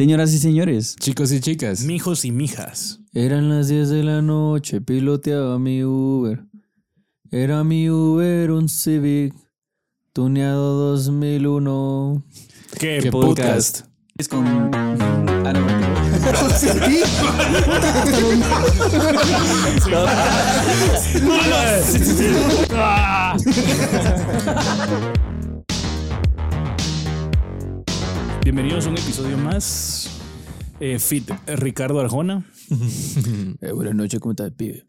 Señoras y señores, Chicos y chicas. Mijos y mijas. eran las 10 de la noche, piloteaba mi Uber. Era mi Uber un Civic, tuneado 2001. ¿Qué, ¿Qué podcast? Es con... Ah, no. Bienvenidos a un episodio más. Eh, Fit Ricardo Arjona. Eh, buenas noches, ¿cómo estás, pibe?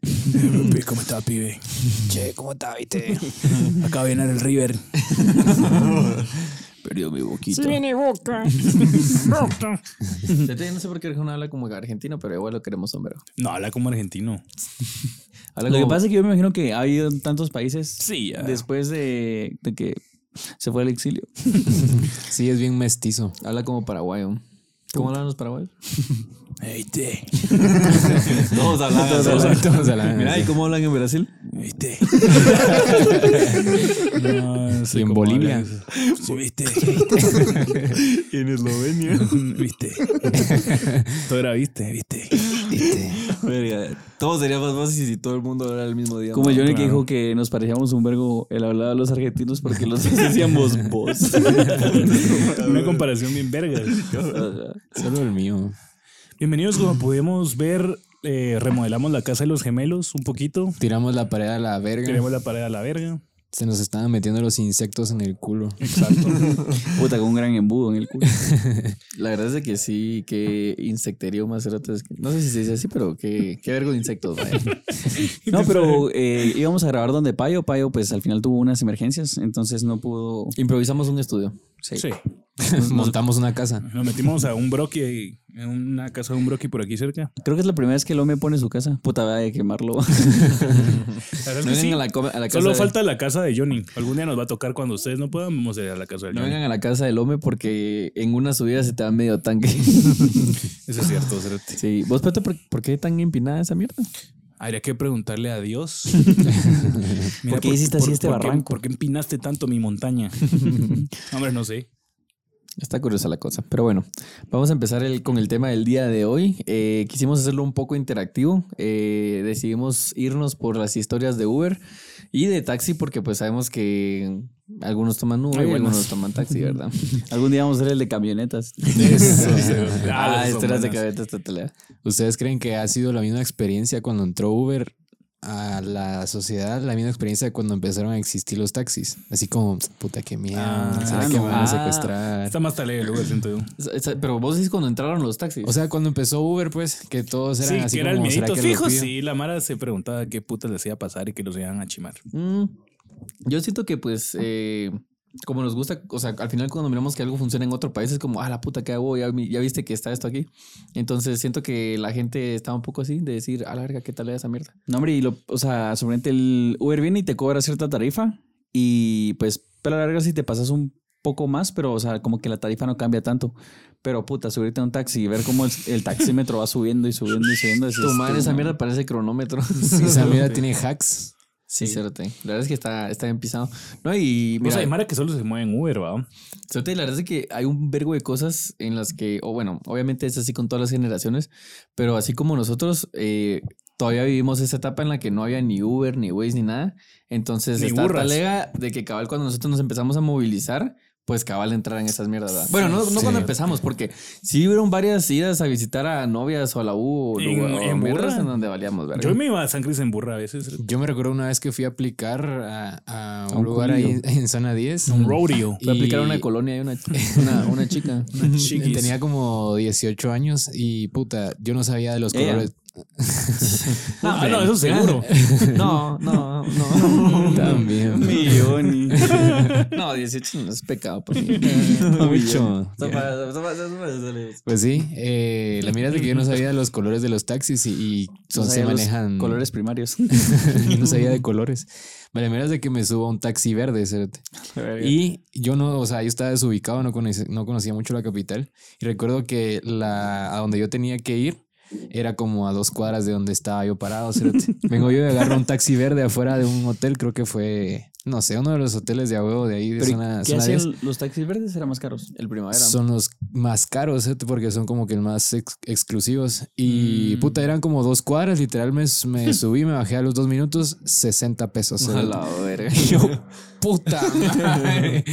¿Cómo está, pibe? Che, ¿cómo estás, viste? Acaba de llenar el River. Perdió mi boquita. viene boca. No sé por qué Arjona habla como argentino, pero igual lo queremos sombrero. No, habla como argentino. Lo que pasa es que yo me imagino que ha habido en tantos países Sí, ya. después de, de que se fue al exilio. Sí, es bien mestizo. Habla como paraguayo. ¿Cómo hablan los paraguayos? Viste. Todos hablan. Todos hablan, todos hablan. Mira, ¿y cómo hablan en Brasil? Viste. No, Y en Bolivia. Sí, viste. Y en Eslovenia. Viste. Todo era viste, viste. Todo sería más fácil si todo el mundo hablara el mismo día. Como Johnny que claro. dijo que nos parecíamos un vergo el hablar a los argentinos porque los decíamos vos. Una comparación bien verga. Solo el mío. Bienvenidos, como pudimos ver, eh, remodelamos la casa de los gemelos un poquito. Tiramos la pared a la verga. Tenemos la pared a la verga. Se nos estaban metiendo los insectos en el culo. Exacto. Puta, con un gran embudo en el culo. La verdad es que sí, que insecterío más que- No sé si se dice así, pero qué, qué vergo de insectos, vaya. No, pero eh, íbamos a grabar donde Payo. Payo, pues al final tuvo unas emergencias, entonces no pudo. Improvisamos un estudio. Sí. Sí. Montamos una casa. Nos metimos a un broqui, ahí, en una casa de un broqui por aquí cerca. Creo que es la primera vez que el me pone su casa. Puta, vaya a quemarlo. La verdad es No que sí. vengan a la, come- a la casa. Solo de- falta la casa de Johnny. Algún día nos va a tocar cuando ustedes no puedan, vamos a ir a la casa de No Johnny. vengan a la casa del Home porque en una subida se te da medio tanque. Eso es cierto, cerote. Sí. ¿Vos, Peto, por, por qué tan empinada esa mierda? Habría que preguntarle a Dios. ¿Por qué hiciste así este por qué- barranco? ¿Por qué empinaste tanto mi montaña? Hombre, no sé. Está curiosa la cosa. Pero bueno, vamos a empezar el- con el tema del día de hoy. Eh, quisimos hacerlo un poco interactivo. Eh, decidimos irnos por las historias de Uber y de taxi porque pues sabemos que algunos toman Uber y algunos toman taxi, ¿verdad? Algún día vamos a hacer el de camionetas. Eso, ah, historias de buenas. camionetas. ¿Ustedes creen que ha sido la misma experiencia cuando entró Uber a la sociedad? La misma experiencia de cuando empezaron a existir los taxis. Así como, puta, qué miedo. Ah, ¿Será que no. me van a Ah. secuestrar? Está más talega el lugar, siento yo. Pero vos decís cuando entraron los taxis. O sea, cuando empezó Uber, pues, que todos eran Sí, así que era el como, ¿será miedito que fijo. Sí, la Mara se preguntaba qué putas les iba a pasar y que los iban a chimar. Mm, yo siento que pues eh, como nos gusta, o sea, al final cuando miramos que algo funciona en otro país es como, ah, la puta, ¿qué hago? Ya, ya viste que está esto aquí. Entonces siento que la gente está un poco así de decir, a la verga, ¿qué tal es esa mierda? No, hombre, y lo, o sea, sobre el Uber viene y te cobra cierta tarifa y pues, pero a la verga si te pasas un poco más, pero o sea, como que la tarifa no cambia tanto. Pero puta, subirte a un taxi y ver cómo el, el taxímetro va subiendo y subiendo y subiendo. decís, Tu madre, "Tú, esa no". mierda parece cronómetro. Sí, esa mierda tiene hacks. Sí, cérate. La verdad es que está, está bien pisado. No, y O mira, sea, hay Mara que solo se mueve en Uber, ¿va? cérate, la verdad es que hay un vergo de cosas en las que, o bueno, obviamente es así con todas las generaciones, pero así como nosotros, eh, todavía vivimos esa etapa en la que no había ni Uber, ni Waze, ni nada. Entonces Ni está burras. talega de que cabal cuando nosotros nos empezamos a movilizar, pues cabal entrar en esas mierdas. ¿verdad? Bueno, no, no Sí. cuando empezamos, porque sí hubieron varias idas a visitar a novias o a la U o, ¿En- o en burra? en donde valíamos verga. Yo me iba a San Cris en burra a veces. Yo me recuerdo una vez que fui a aplicar a, a un, un lugar ahí en zona 10. Un rodeo. Fue a aplicar a una colonia y una, una, una chica. chiquis. Tenía como 18 años y puta, yo no sabía de los Ella. Ah, no, eso seguro. No, no, no. También. Millón. No, 18 no es pecado por mí. Mucho. Toma, toma, toma, dale. Pues sí, eh, la mira es de que yo no sabía de los colores de los taxis y, y son, No se manejan. Colores primarios. no sabía de colores. La mira es de que me subo a un taxi verde. Y yo no, o sea, yo estaba desubicado, no conocía, no conocía mucho la capital. Y recuerdo que la, a donde yo tenía que ir era como a dos cuadras de donde estaba yo parado. Vengo yo y agarro un taxi verde afuera de un hotel, creo que fue no sé, uno de los hoteles de huevo de ahí, de Pero, zona, ¿Qué zona hacían 10, los taxis verdes? Eran más caros. El primavera. son los más caros, ¿eh? porque son como que el más ex- exclusivos. Y Mm. puta, eran como dos cuadras, literal me, me subí, me bajé a los dos minutos, 60 pesos. La verga. Yo, puta madre.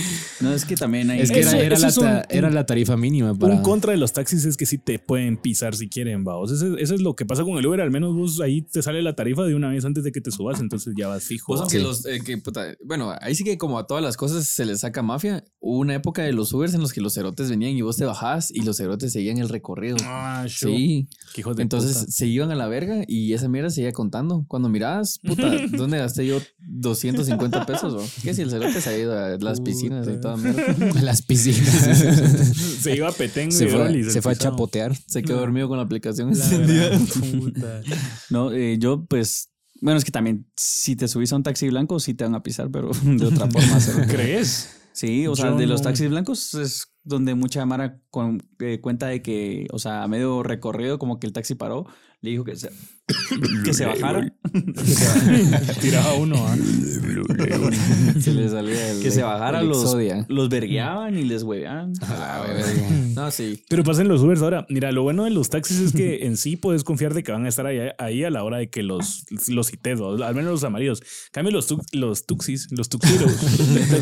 No, es que también hay. Es que Eso- era, era eso la, es un- ta- era la tarifa mínima para... Un contra de los taxis es que sí te pueden pisar si quieren, vaos. Eso, eso es lo que pasa con el Uber. Al menos vos ahí te sale la tarifa de una vez antes de que te subas, entonces ya vas fijo. Los, eh, que, puta, bueno, ahí sí que como a todas las cosas se les saca mafia. Hubo una época de los Ubers en los que los cerotes venían y vos te bajabas y los cerotes seguían el recorrido. Ah, show. Sí. Qué hijos de Entonces puta. se iban a la verga y esa mierda seguía contando. Cuando mirabas, puta, ¿dónde gasté yo 250 pesos? bro? ¿Qué si el cerote se ha ido a las piscinas y mierda? las piscinas. se iba a Petén se y fue, Brolis, el se fue a chapotear. Se quedó dormido con la aplicación La encendida. No, eh, yo pues. Bueno, es que también si te subís a un taxi blanco, sí te van a pisar, pero de otra forma. ¿sí? ¿Crees? Sí, o sea, Yo de los taxis blancos es donde mucha Mara con, eh, cuenta de que, o sea, a medio recorrido, como que el taxi paró, le dijo que se, que se bajara, Tiraba uno. ¿ah? Se le salía el que se bajara, el los, los vergueaban y les hueveaban. A la verga. No, sí. Pero pasen los Ubers ahora. Mira, lo bueno de los taxis es que en sí puedes confiar de que van a estar ahí, ahí a la hora de que los, los cites, al menos los amarillos. Cambio los, tu- los tuxis, los tuxiros,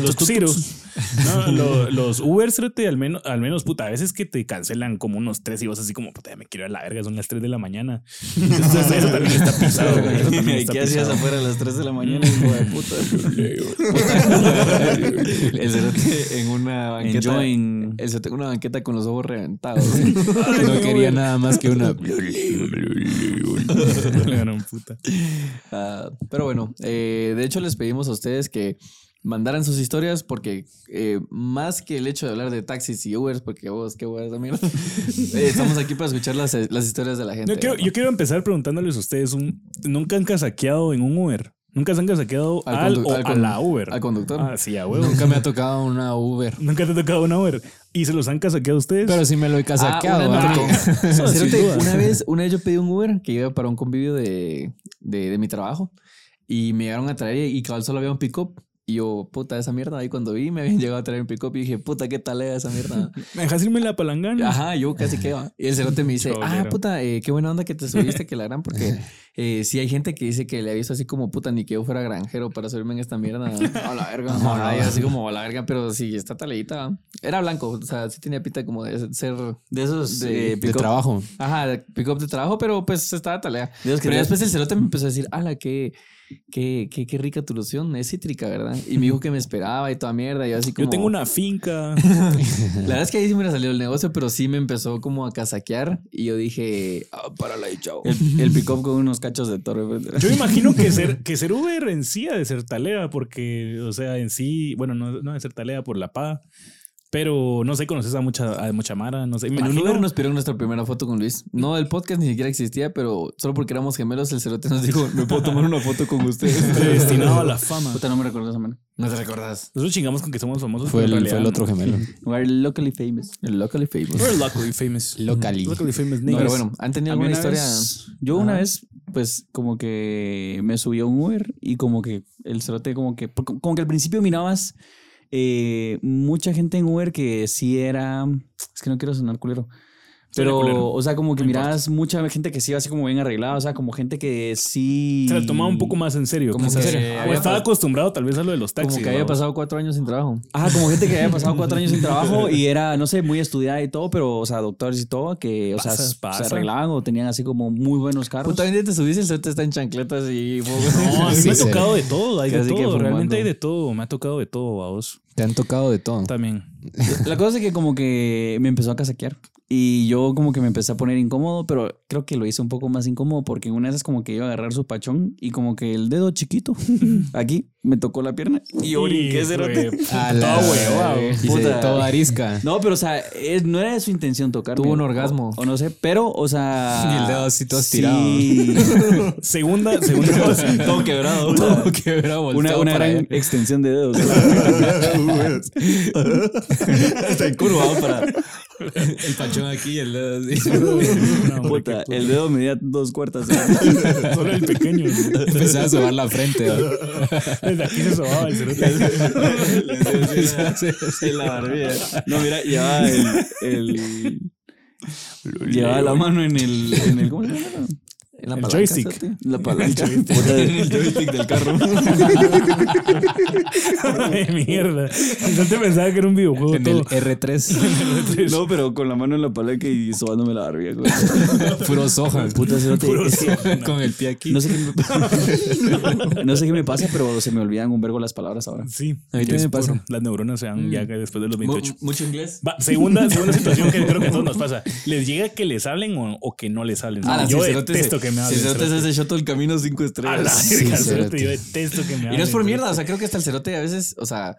los tuxiros. No, lo- los Ubers, al menos, al menos, puta, a veces que te cancelan como unos tres y vos así como, puta, ya me quiero ir a la verga, son las tres de la mañana. Entonces, eso también está pisado, güey. Eso también está ¿Qué hacías afuera a las 3 de la mañana, hijo de puta? El cerote en una banqueta. Enjoying. El cerote en una banqueta con los ojos reventados. No quería nada más que una... Puta. Ah, pero bueno, eh, de hecho les pedimos a ustedes que mandaran sus historias porque eh, más que el hecho de hablar de taxis y Ubers, porque vos, qué huevas mierda, eh, estamos aquí para escuchar las, las historias de la gente. Yo quiero, ¿no? yo quiero empezar preguntándoles a ustedes, un, ¿nunca han casaqueado en un Uber? ¿Nunca se han casaqueado Al al, o al a la Uber? al conductor. Ah, sí, a huevo. Nunca me ha tocado una Uber. Nunca te ha tocado una Uber. ¿Y se los han casaqueado ustedes? Pero sí me lo he Ah, casaqueado. una, ¿ah? no, una vez, una vez yo pedí un Uber que iba para un convivio de, de, de mi trabajo y me llegaron a traer y cabal solo había un pick-up. Y yo, puta, esa mierda. Ahí cuando vi, me habían llegado a traer un pick-up y dije, puta, qué tal esa mierda. ¿Me dejas irme la palangana? Ajá, yo casi que va. Y el cerote me dice, ah, puta, eh, qué buena onda que te subiste, que la gran, porque eh, sí hay gente que dice que le ha visto así como, puta, ni que yo fuera granjero para subirme en esta mierda. A la verga. No, no, yo así como a la verga, pero sí, está taleita. Era blanco, o sea, sí tenía pinta como de ser... De esos De- eh, De trabajo. Ajá, de pick-up de trabajo, pero pues estaba talea. Que Pero después el cerote me empezó a decir, ala, qué, qué, qué, qué rica tu loción, es cítrica, ¿verdad? Y me dijo que me esperaba y toda mierda. Y yo así como... Yo tengo una finca. La verdad es que ahí sí me hubiera salido el negocio, pero sí me empezó como a casaquear y yo dije, ah, párala y chao. El, el pick-up con unos cachos de toro. Yo imagino que ser, que ser Uber en sí ha de ser talea, porque, o sea, en sí, bueno, no, no de ser talea por la paga. Pero no sé, conoces a mucha, a mucha Mara, no sé. En un imagino- Uber nos pidieron nuestra primera foto con Luis. No, el podcast ni siquiera existía, pero solo porque éramos gemelos, el cerote nos dijo, me puedo tomar una foto con ustedes. predestinado a la fama. Puta, no me recuerdo esa mano. No te recordás. Nosotros chingamos con que somos famosos. Fue el, fue el realidad otro gemelo. We're locally famous. El locally famous. We're locally famous. Locally. Locally famous No, pero bueno, ¿han tenido alguna una historia? vez- yo una Ajá. vez, pues, como que me subí a un Uber y como que el cerote como que... Como que al principio mirabas eh, mucha gente en Uber que sí era... Es que no quiero sonar culero. Pero, o sea, como que No mirabas mucha gente que sí iba así como bien arreglada, o sea, como gente que sí... Se la tomaba un poco más en serio. Como que o había estaba acostumbrado tal vez a lo de los taxis. Como que había pasado cuatro años sin trabajo. Ajá, como gente que había pasado cuatro años sin trabajo y era, no sé, muy estudiada y todo, pero, o sea, doctores y todo, que, o sea, Pasa, se- pasa. se arreglaban o tenían así como muy buenos carros. Puta, te subiste y el está en chancletas y... No, a mí Sí, me ha tocado de todo, hay de Casi todo, realmente hay de todo, me ha tocado de todo, vamos. Te han tocado de todo. También. La cosa es que como que me empezó a casaquear y yo como que me empecé a poner incómodo, pero creo que lo hice un poco más incómodo porque una de esas como que iba a agarrar su pachón y como que el dedo chiquito aquí me tocó la pierna y yo brinqué cerote. de- A Todo la Puta. todo arisca. No, pero o sea, es- no era de su intención tocarme. Tuvo un orgasmo. O, no sé, pero o sea... Y el dedo así todo sí. Segunda, segunda todo quebrado. Todo quebrado, Una, gran allá. extensión de dedos. Está encurvado para, El pachón aquí y el dedo así. No, Puta, el dedo medía dos cuartas. Solo el pequeño. Empezaba a sobar la frente. ¿no? Desde aquí se sobaba el cerote. en la barbilla. No, mira, llevaba el. el llevaba la mano en el. En el ¿Cómo se llama? La El palanca, joystick. La palanca. El joystick del carro. Ay, mierda. Yo pensaba que era un videojuego En el todo. R3. No, pero con la mano en la palanca y sobándome la barbilla. Puro soja. Puta, Puro que soja. Con el pie aquí. No sé, qué me, no sé qué me pasa, pero se me olvidan un vergo las palabras ahora. Sí. A mí también me pasa. Las neuronas se dan ya que después de los Mu- 28. mucho inglés. Va, segunda, segunda situación que creo que a todos nos pasa. ¿Les llega que les hablen o, o que no les hablen? Ah, yo detesto se- que me si hablen. Cerote se echó todo el camino cinco A estrellas. la Sí, cerote. Yo detesto que me hablen. Y no es por cerote. mierda, o sea, creo que hasta el cerote a veces, o sea,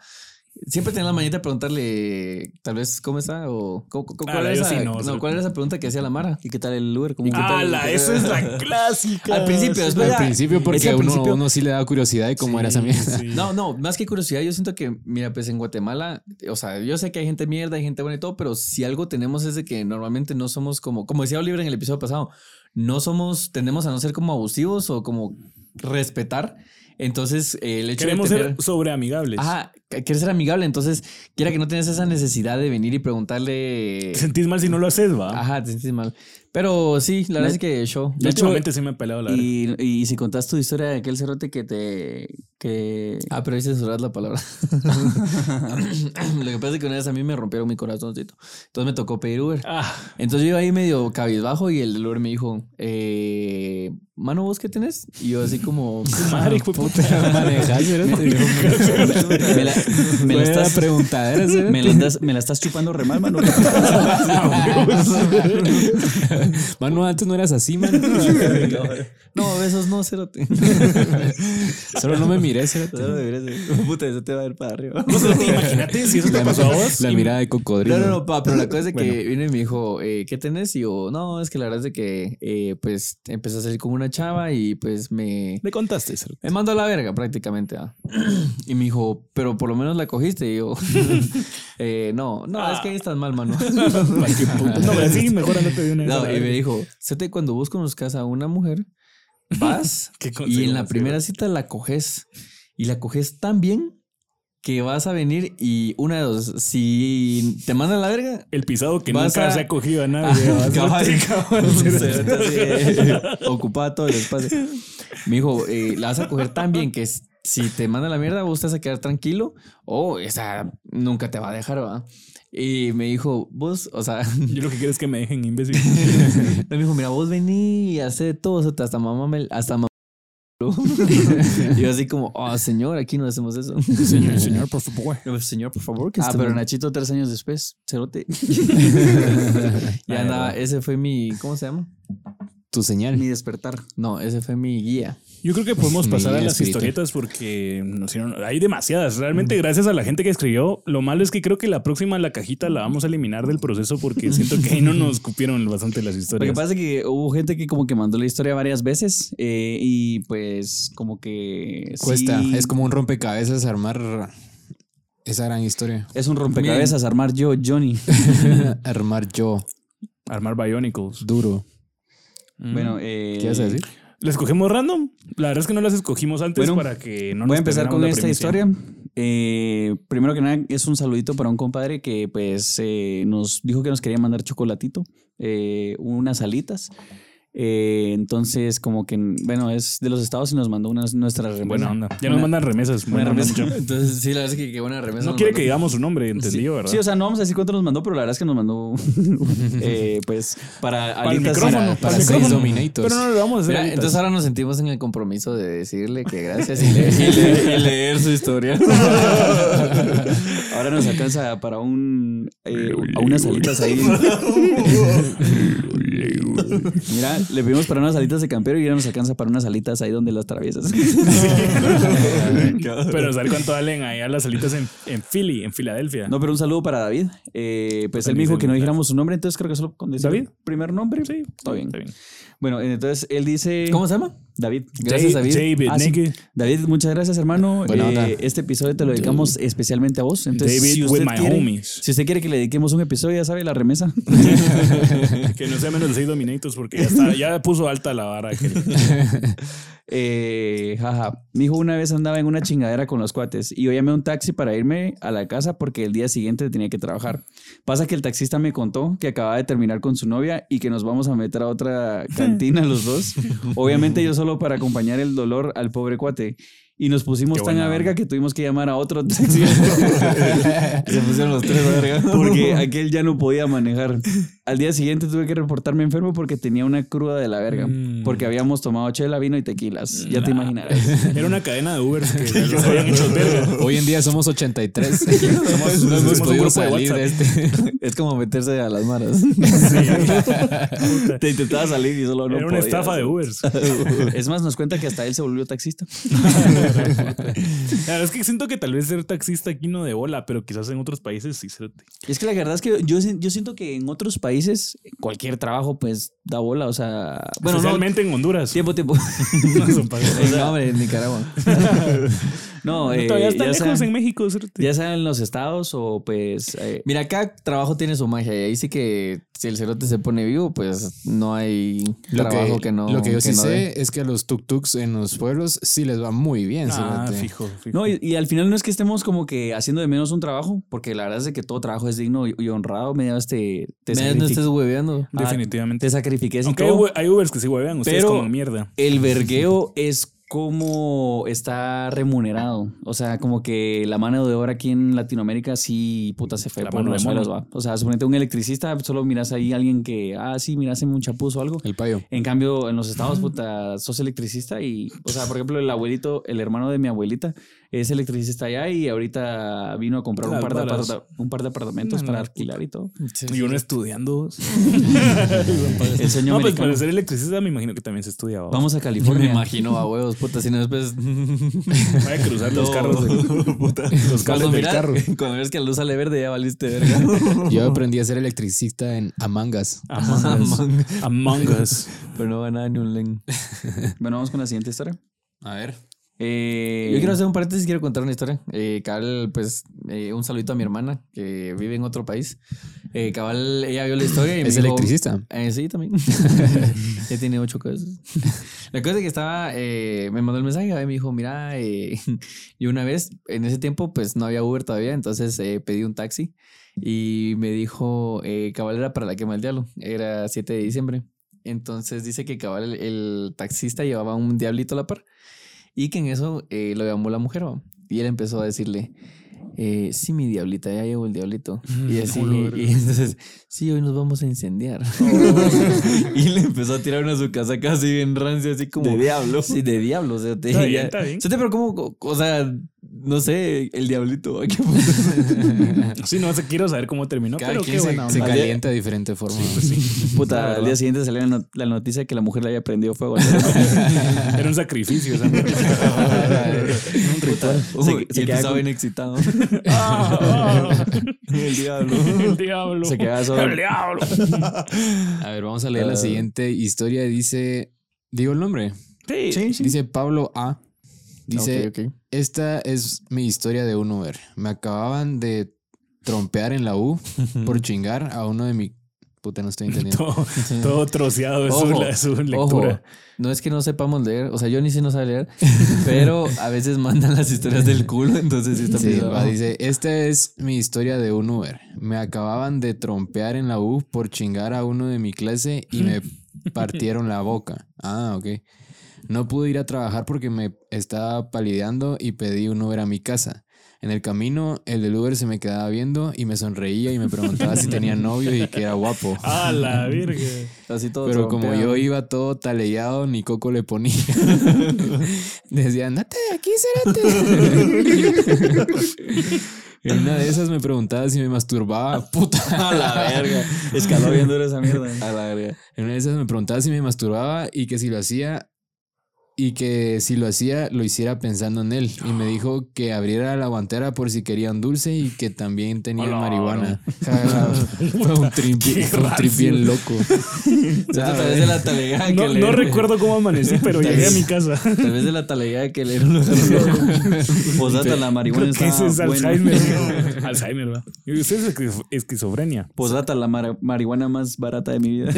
siempre tenía la mañita de preguntarle, tal vez, ¿cómo está? O, ¿cu- cu- ¿cuál, Ah, era esa, sí no. ¿cuál era esa pregunta que hacía la Mara? ¿Y qué tal el Uber? ¿Cómo, qué tal el- ¡Hala! Eso es la clásica. Al principio, después Al principio, porque al uno, principio- uno sí le da curiosidad de cómo era esa mierda. Sí. No, no, más que curiosidad, yo siento que, mira, pues en Guatemala, o sea, yo sé que hay gente mierda, hay gente buena y todo, pero si algo tenemos es de que normalmente no somos como, como decía Oliver en el episodio pasado, no somos, tendemos a no ser como abusivos o como respetar. Entonces, eh, el hecho Queremos de tener... ser sobreamigables. Ajá, quieres ser amigable, entonces quiera que no tienes esa necesidad de venir y preguntarle. Te sentís mal si no lo haces, va. Ajá, te sientes mal. Pero sí, la verdad es que show. De hecho, últimamente sí me he peleado la. Y, y si contás tu historia de aquel cerote que te. que. Ah, pero ahí censuras la palabra. Lo que pasa es que una vez a mí me rompieron mi corazoncito. Entonces me tocó pedir Uber. Ah, Entonces yo iba ahí medio cabizbajo y el del Uber me dijo, eh, mano, ¿vos qué tenés? Y yo así como... madre, puta. Manejar, me la, me la Buena estás. preguntadera. Me la, estás, me la estás chupando re mal, mano. Mano, antes no eras así, man. No, besos no, cerote. Solo no me miré, cerote. Puta, eso te va a ir para arriba. Imagínate si eso te pasó a vos. La mirada de cocodrilo. No, no, no, pa, pero la cosa es que Bueno. vino y me dijo, eh, ¿qué tenés? Y yo, no, es que la verdad es que, eh, pues, empecé a salir con una chava y pues me... Le contaste, cerote. Me mandó a la verga prácticamente. ¿ah? Y me dijo, pero por lo menos la cogiste. Y yo, eh, no, no, es que ahí estás mal, mano. No, pero sí, mejor andate de una vez No, y me dijo, Sete, cuando vos conozcas a una mujer, vas y en la primera cita la coges. Y la coges tan bien que vas a venir y una de dos, si te mandan la verga, El pisado que nunca a- se ha cogido a nadie. ocupaba todo el espacio. Me dijo, eh, la vas a coger tan bien que s- si te manda la mierda, vos te vas a quedar tranquilo o esa nunca te va a dejar, ¿va? Y me dijo, vos, o sea, Yo lo que quiero es que me dejen imbécil. me dijo, mira, vos vení y hace todo, hasta mamá me, hasta mamá. y yo así como, oh, señor, aquí no hacemos eso. Señor, señor, por favor. Señor, por favor, que Ah, este pero Nachito, tres años después, cerote. ya andaba, ese fue mi, ¿cómo se llama? Tu señal. Mi despertar. No, ese fue mi guía. Yo creo que podemos pasar a las historietas porque nos hicieron- hay demasiadas. Realmente, gracias a la gente que escribió. Lo malo es que creo que la próxima, la cajita, la vamos a eliminar del proceso porque siento que ahí no nos cupieron bastante las Lo que historias. pasa es que hubo gente que como que mandó la historia varias veces eh, y pues como que... sí- Cuesta. Es como un rompecabezas armar esa gran historia. Es un rompecabezas armar yo, Johnny. armar yo. Armar Bionicles. Duro. Bueno, eh, ¿Qué vas a decir? ¿La escogemos random? La verdad es que no las escogimos antes Bueno, para que no nos Voy a empezar con esta primicia. historia. Eh, primero que nada, es un saludito para un compadre que pues eh, nos dijo que nos quería mandar chocolatito, eh, unas alitas. Eh, entonces, como que, bueno, es de los estados y nos mandó unas nuestras remesas. Buena onda. Ya Una- nos mandan remesas. una buena onda, remesa. mucho. Entonces, sí, la verdad es que qué buena remesa. No quiere mandó. que digamos su nombre, entendido, ¿verdad? Sí, o sea, no vamos a decir cuánto nos mandó, pero la verdad es que nos mandó, eh, pues, para Para el alitas. micrófono, para- para, para el micrófono. dominators. Pero no le vamos a hacer Mira, entonces ahora nos sentimos en el compromiso de decirle que gracias y, le- y le- y leer su historia. Ahora nos alcanza para un, eh, a unas alitas ahí. Mira, le pedimos para unas alitas de campero y ya nos alcanza para unas alitas ahí donde las traviesas. Pero ¿sabes cuánto valen allá las alitas en, en Philly, en Filadelfia? No, pero un saludo para David. Eh, pues él me dijo que no dijéramos su nombre, entonces creo que solo con decir ¿David? primer nombre. Sí, Está bien. Está bien. Bueno, entonces él dice. ¿Cómo se llama? David. Gracias, David. David, Ah, sí. David, muchas gracias, hermano. Eh, este episodio te lo dedicamos especialmente a vos. Entonces, David si with my quiere, homies. si usted quiere que le dediquemos un episodio, ya sabe, la remesa. que no sea menos de 6 Dominators porque ya, está, ya puso alta la vara. que- Eh, jaja. Mi hijo una vez andaba en una chingadera con los cuates y yo llamé un taxi para irme a la casa porque el día siguiente tenía que trabajar. Pasa que el taxista me contó que acababa de terminar con su novia y que nos vamos a meter a otra cantina los dos. Obviamente yo solo para acompañar el dolor al pobre cuate. Y nos pusimos Qué tan buena a verga onda. que tuvimos que llamar a otro taxi. Se pusieron los tres a verga. porque aquel ya no podía manejar. Al día siguiente tuve que reportarme enfermo porque tenía una cruda de la verga. Mm. Porque habíamos tomado chela, vino y tequilas. Ya te imaginarás. Era una cadena de Ubers que habían hecho. Hoy en día somos 83. no somos hemos un podido salir de este. Es como meterse a las maras. Te intentaba salir y solo no Era una podías. estafa de Ubers. Es más, nos cuenta que hasta él se volvió taxista. La verdad es que siento que tal vez ser taxista aquí no de bola, pero quizás en otros países sí. cerote. Es que la verdad es que yo, yo siento que en otros países cualquier trabajo pues da bola, o sea... Bueno, no, Especialmente en Honduras. tiempo, tiempo. No, son países. no, hombre, en Nicaragua. No, eh, Todavía está lejos sea, en México. ya sea en los estados o pues... eh, Mira, cada trabajo tiene su magia y ahí sí que si el cerote se pone vivo, pues no hay Lo trabajo que, que, no. lo que yo sí no dé. sé es que a los tuk-tuks en los pueblos sí les va muy bien. Ah, cerote. fijo, fijo. No, y, y al final no es que estemos como que haciendo de menos un trabajo, porque la verdad es que todo trabajo es digno y, y honrado. Medias te, te, Medias no estés hueveando. Ah, Definitivamente. te sacrifiques y Aunque hay, todo. Uber- hay Ubers que sí huevean, ustedes Pero- como mierda. El vergueo es como está remunerado. O sea, como que la mano de obra aquí en Latinoamérica sí, puta, se fue La por los suelos, va. O sea, suponete un electricista, solo miras ahí a alguien que, ah, sí, miras en un chapuzo o algo. El payo. En cambio, en los estados, puta, sos electricista y, o sea, por ejemplo, el abuelito, el hermano de mi abuelita es electricista allá y ahorita vino a comprar un par, de balas. aparta- un par de apartamentos No, para no, alquilar y todo. Y uno estudiando. El sueño no, pues para ser electricista me imagino que también se estudia. ¿va? Vamos a Me California. imagino a huevos, puta, si no después. Voy a cruzar los carros. de- los Cuando, del carro. cuando ves que la luz sale verde, ya valiste verga. Yo aprendí a ser electricista en Amangas. Among Us. Among Us. Pero no va nada ni un len. Bueno, vamos con la siguiente historia. A ver. Eh, Yo quiero hacer un paréntesis, quiero contar una historia. Eh, cabal, pues, eh, un saludito a mi hermana que vive en otro país. Eh, cabal, ella vio la historia y me Es dijo- electricista. Eh, sí, también. ya tiene ocho cosas. La cosa es que estaba, eh, me mandó el mensaje y me dijo, mira, eh, y una vez, en ese tiempo, pues no había Uber todavía, entonces eh, pedí un taxi y me dijo, eh, cabal era para la quema del diablo, era 7 de diciembre. Entonces dice que cabal el, el taxista llevaba un diablito a la par y que en eso eh, lo llamó la mujer y él empezó a decirle, eh, sí, mi diablita, ya llegó el diablito. Y así, y entonces, sí, hoy nos vamos a incendiar. y le empezó a tirar una su casa casi bien rancia, así como. De diablo. Sí, de diablo. O sea, te, Está bien, está bien. O sea, pero como, o sea, no sé, el diablito. ¿qué Sí, no sé, quiero saber cómo terminó, Cada pero quien qué se, buena se onda. calienta de diferente forma. La Puta, verdad. al día siguiente salió la, not- la noticia que la mujer le había prendido fuego. Era un sacrificio. esa un ritual. Uy, Se, se empezaba quedaba con- bien excitado. Ah, el diablo. el diablo. Se quedaba solo. El diablo. A ver, vamos a leer la Ah. siguiente historia. Dice, digo el nombre. Sí. Sí, sí. Dice Pablo A. Dice, esta es mi historia de un Uber. Me acababan de trompear en la U por chingar a uno de mi... Puta, no estoy entendiendo. Todo, todo troceado es su, Ojo, la- su Ojo, lectura. no es que no sepamos leer, o sea, yo ni si no sabe leer, pero a veces mandan las historias del culo, entonces sí está Sí, va, dice, esta es mi historia de un Uber. Me acababan de trompear en la U por chingar a uno de mi clase y me partieron la boca. Ah, ok. No pude ir a trabajar porque me estaba palideando y pedí un Uber a mi casa. En el camino, el del Uber se me quedaba viendo y me sonreía y me preguntaba si tenía novio y que era guapo. A la virgen. Así todo Pero como yo iba todo taleado, ni coco le ponía. Decía, andate de aquí, cérate. En una de esas me preguntaba si me masturbaba. Puta. A la verga. Escaló bien duro esa mierda. A la verga. En una de esas me preguntaba si me masturbaba y que si lo hacía y que si lo hacía, lo hiciera pensando en él. Y me dijo que abriera la guantera por si querían dulce y que también tenía Hola, marihuana. Fue un trip, Qué fue un trip bien loco. Tal vez de la talegada No, que le no recuerdo cómo amanecí, pero llegué a mi casa. Tal vez de la talegada que le dieron los loco. Posdata, la marihuana Creo que ese es. Alzheimer. Alzheimer, ¿va? Y usted es esquizo- esquizofrenia. Posdata, la mar- marihuana más barata de mi vida.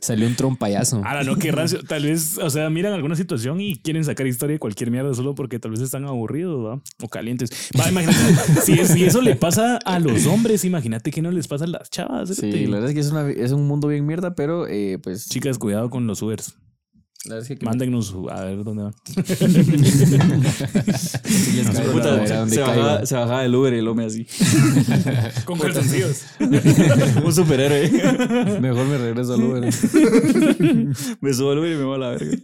Salió un trompayazo. Ahora, no, qué rancio. Tal vez, o sea, miran alguna situación y quieren sacar historia de cualquier mierda solo porque tal vez están aburridos, ¿va? O calientes. Va, imagínate, si, si eso le pasa a los hombres, imagínate que no les pasa a las chavas. Sí, la verdad es que es, una, es un mundo bien mierda, pero eh, pues. Chicas, cuidado con los Ubers. Mándennos a ver dónde van. Dónde se, bajaba, se bajaba del Uber y el hombre así. Con calzoncillos. Un superhéroe. Mejor me regreso al Uber. me subo al Uber y me voy a la verga.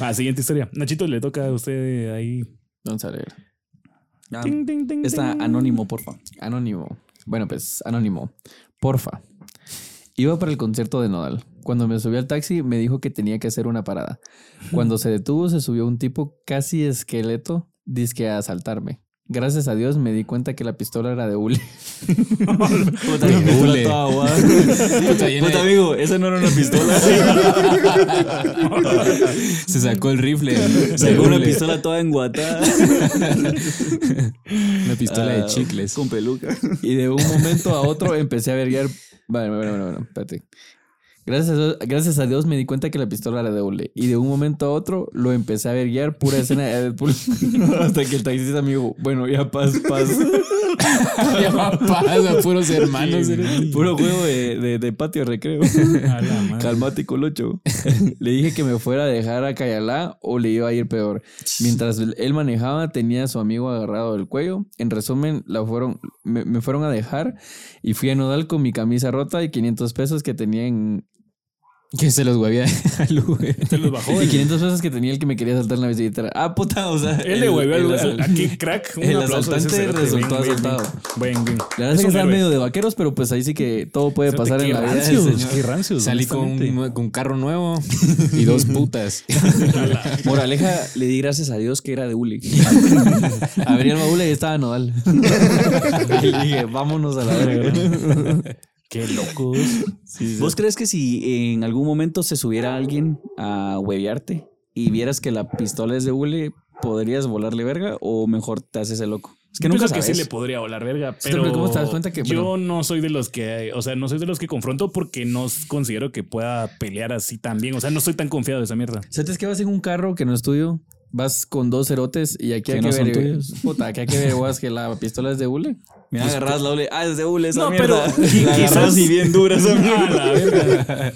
Ah, siguiente historia. Nachito, le toca a usted ahí. Vamos a ver. Ah, Ting, ting, ting, Está anónimo, porfa. Anónimo. Bueno, pues, anónimo. Porfa. Iba para el concierto de Nodal. Cuando me subí al taxi, me dijo que tenía que hacer una parada. Cuando se detuvo, se subió un tipo casi esqueleto, disque a asaltarme. Gracias a Dios me di cuenta que la pistola era de hule. Puta, aguada. Puta, llena Puta, de- amigo, esa no era una pistola. Se sacó el rifle. Sacó una Hule. pistola toda enguatada. Una pistola de Ah, chicles. Con peluca. Y de un momento a otro empecé a verguiar. Bueno, bueno, bueno, bueno, espérate. Gracias a, Dios, gracias a Dios me di cuenta que la pistola era de hule. Y de un momento a otro lo empecé a verguiar, pura escena de Deadpool. Hasta que el taxista me dijo, bueno, ya paz, paz. Ya pasa, puros hermanos. Puro juego de, de, de patio recreo. Calmate, colocho. Le dije que me fuera a dejar a Cayalá o le iba a ir peor. Mientras él manejaba, tenía a su amigo agarrado del cuello. En resumen, la fueron, me, me fueron a dejar y fui a Nodal con mi camisa rota y 500 pesos que tenía en... Que se los huevía al Uber. Se los bajó. Y El, 500 pesos que tenía el que me quería saltar en la billetera. Ah, puta, o sea... él le huevió al, aquí, crack. Un el asaltante resultó Bien, asaltado. Bien, bien. La verdad es Es que están medio de vaqueros, pero pues ahí sí que todo puede pasar en la vida señor. Qué rancios. Salí con un, con carro nuevo y dos putas. Moraleja, le di gracias a Dios que era de Uli. Abrí el baúl y estaba Nodal. y le dije, vámonos a la verga. Qué locos. ¿Vos crees que si en algún momento se subiera alguien a huevearte y vieras que la pistola es de hule, podrías volarle verga o mejor te haces el loco? Es que Yo nunca pienso que sabes. sí le podría volar verga, Sí, pero ¿cómo te das cuenta que- yo bueno. no soy de los que, o sea, no soy de los que confronto porque no considero que pueda pelear así tan bien, o sea, no estoy tan confiado de esa mierda. ¿Sabes que vas en un carro que no es tuyo? Vas con dos cerotes y aquí hay Que que, no son ver. tuyos. Puta, aquí hay que ver, que la pistola es de hule. Mira, agarras la hule. Ah, es de hule esa No, mierda. pero la agarras quizás- y bien dura esa A mierda. la verga.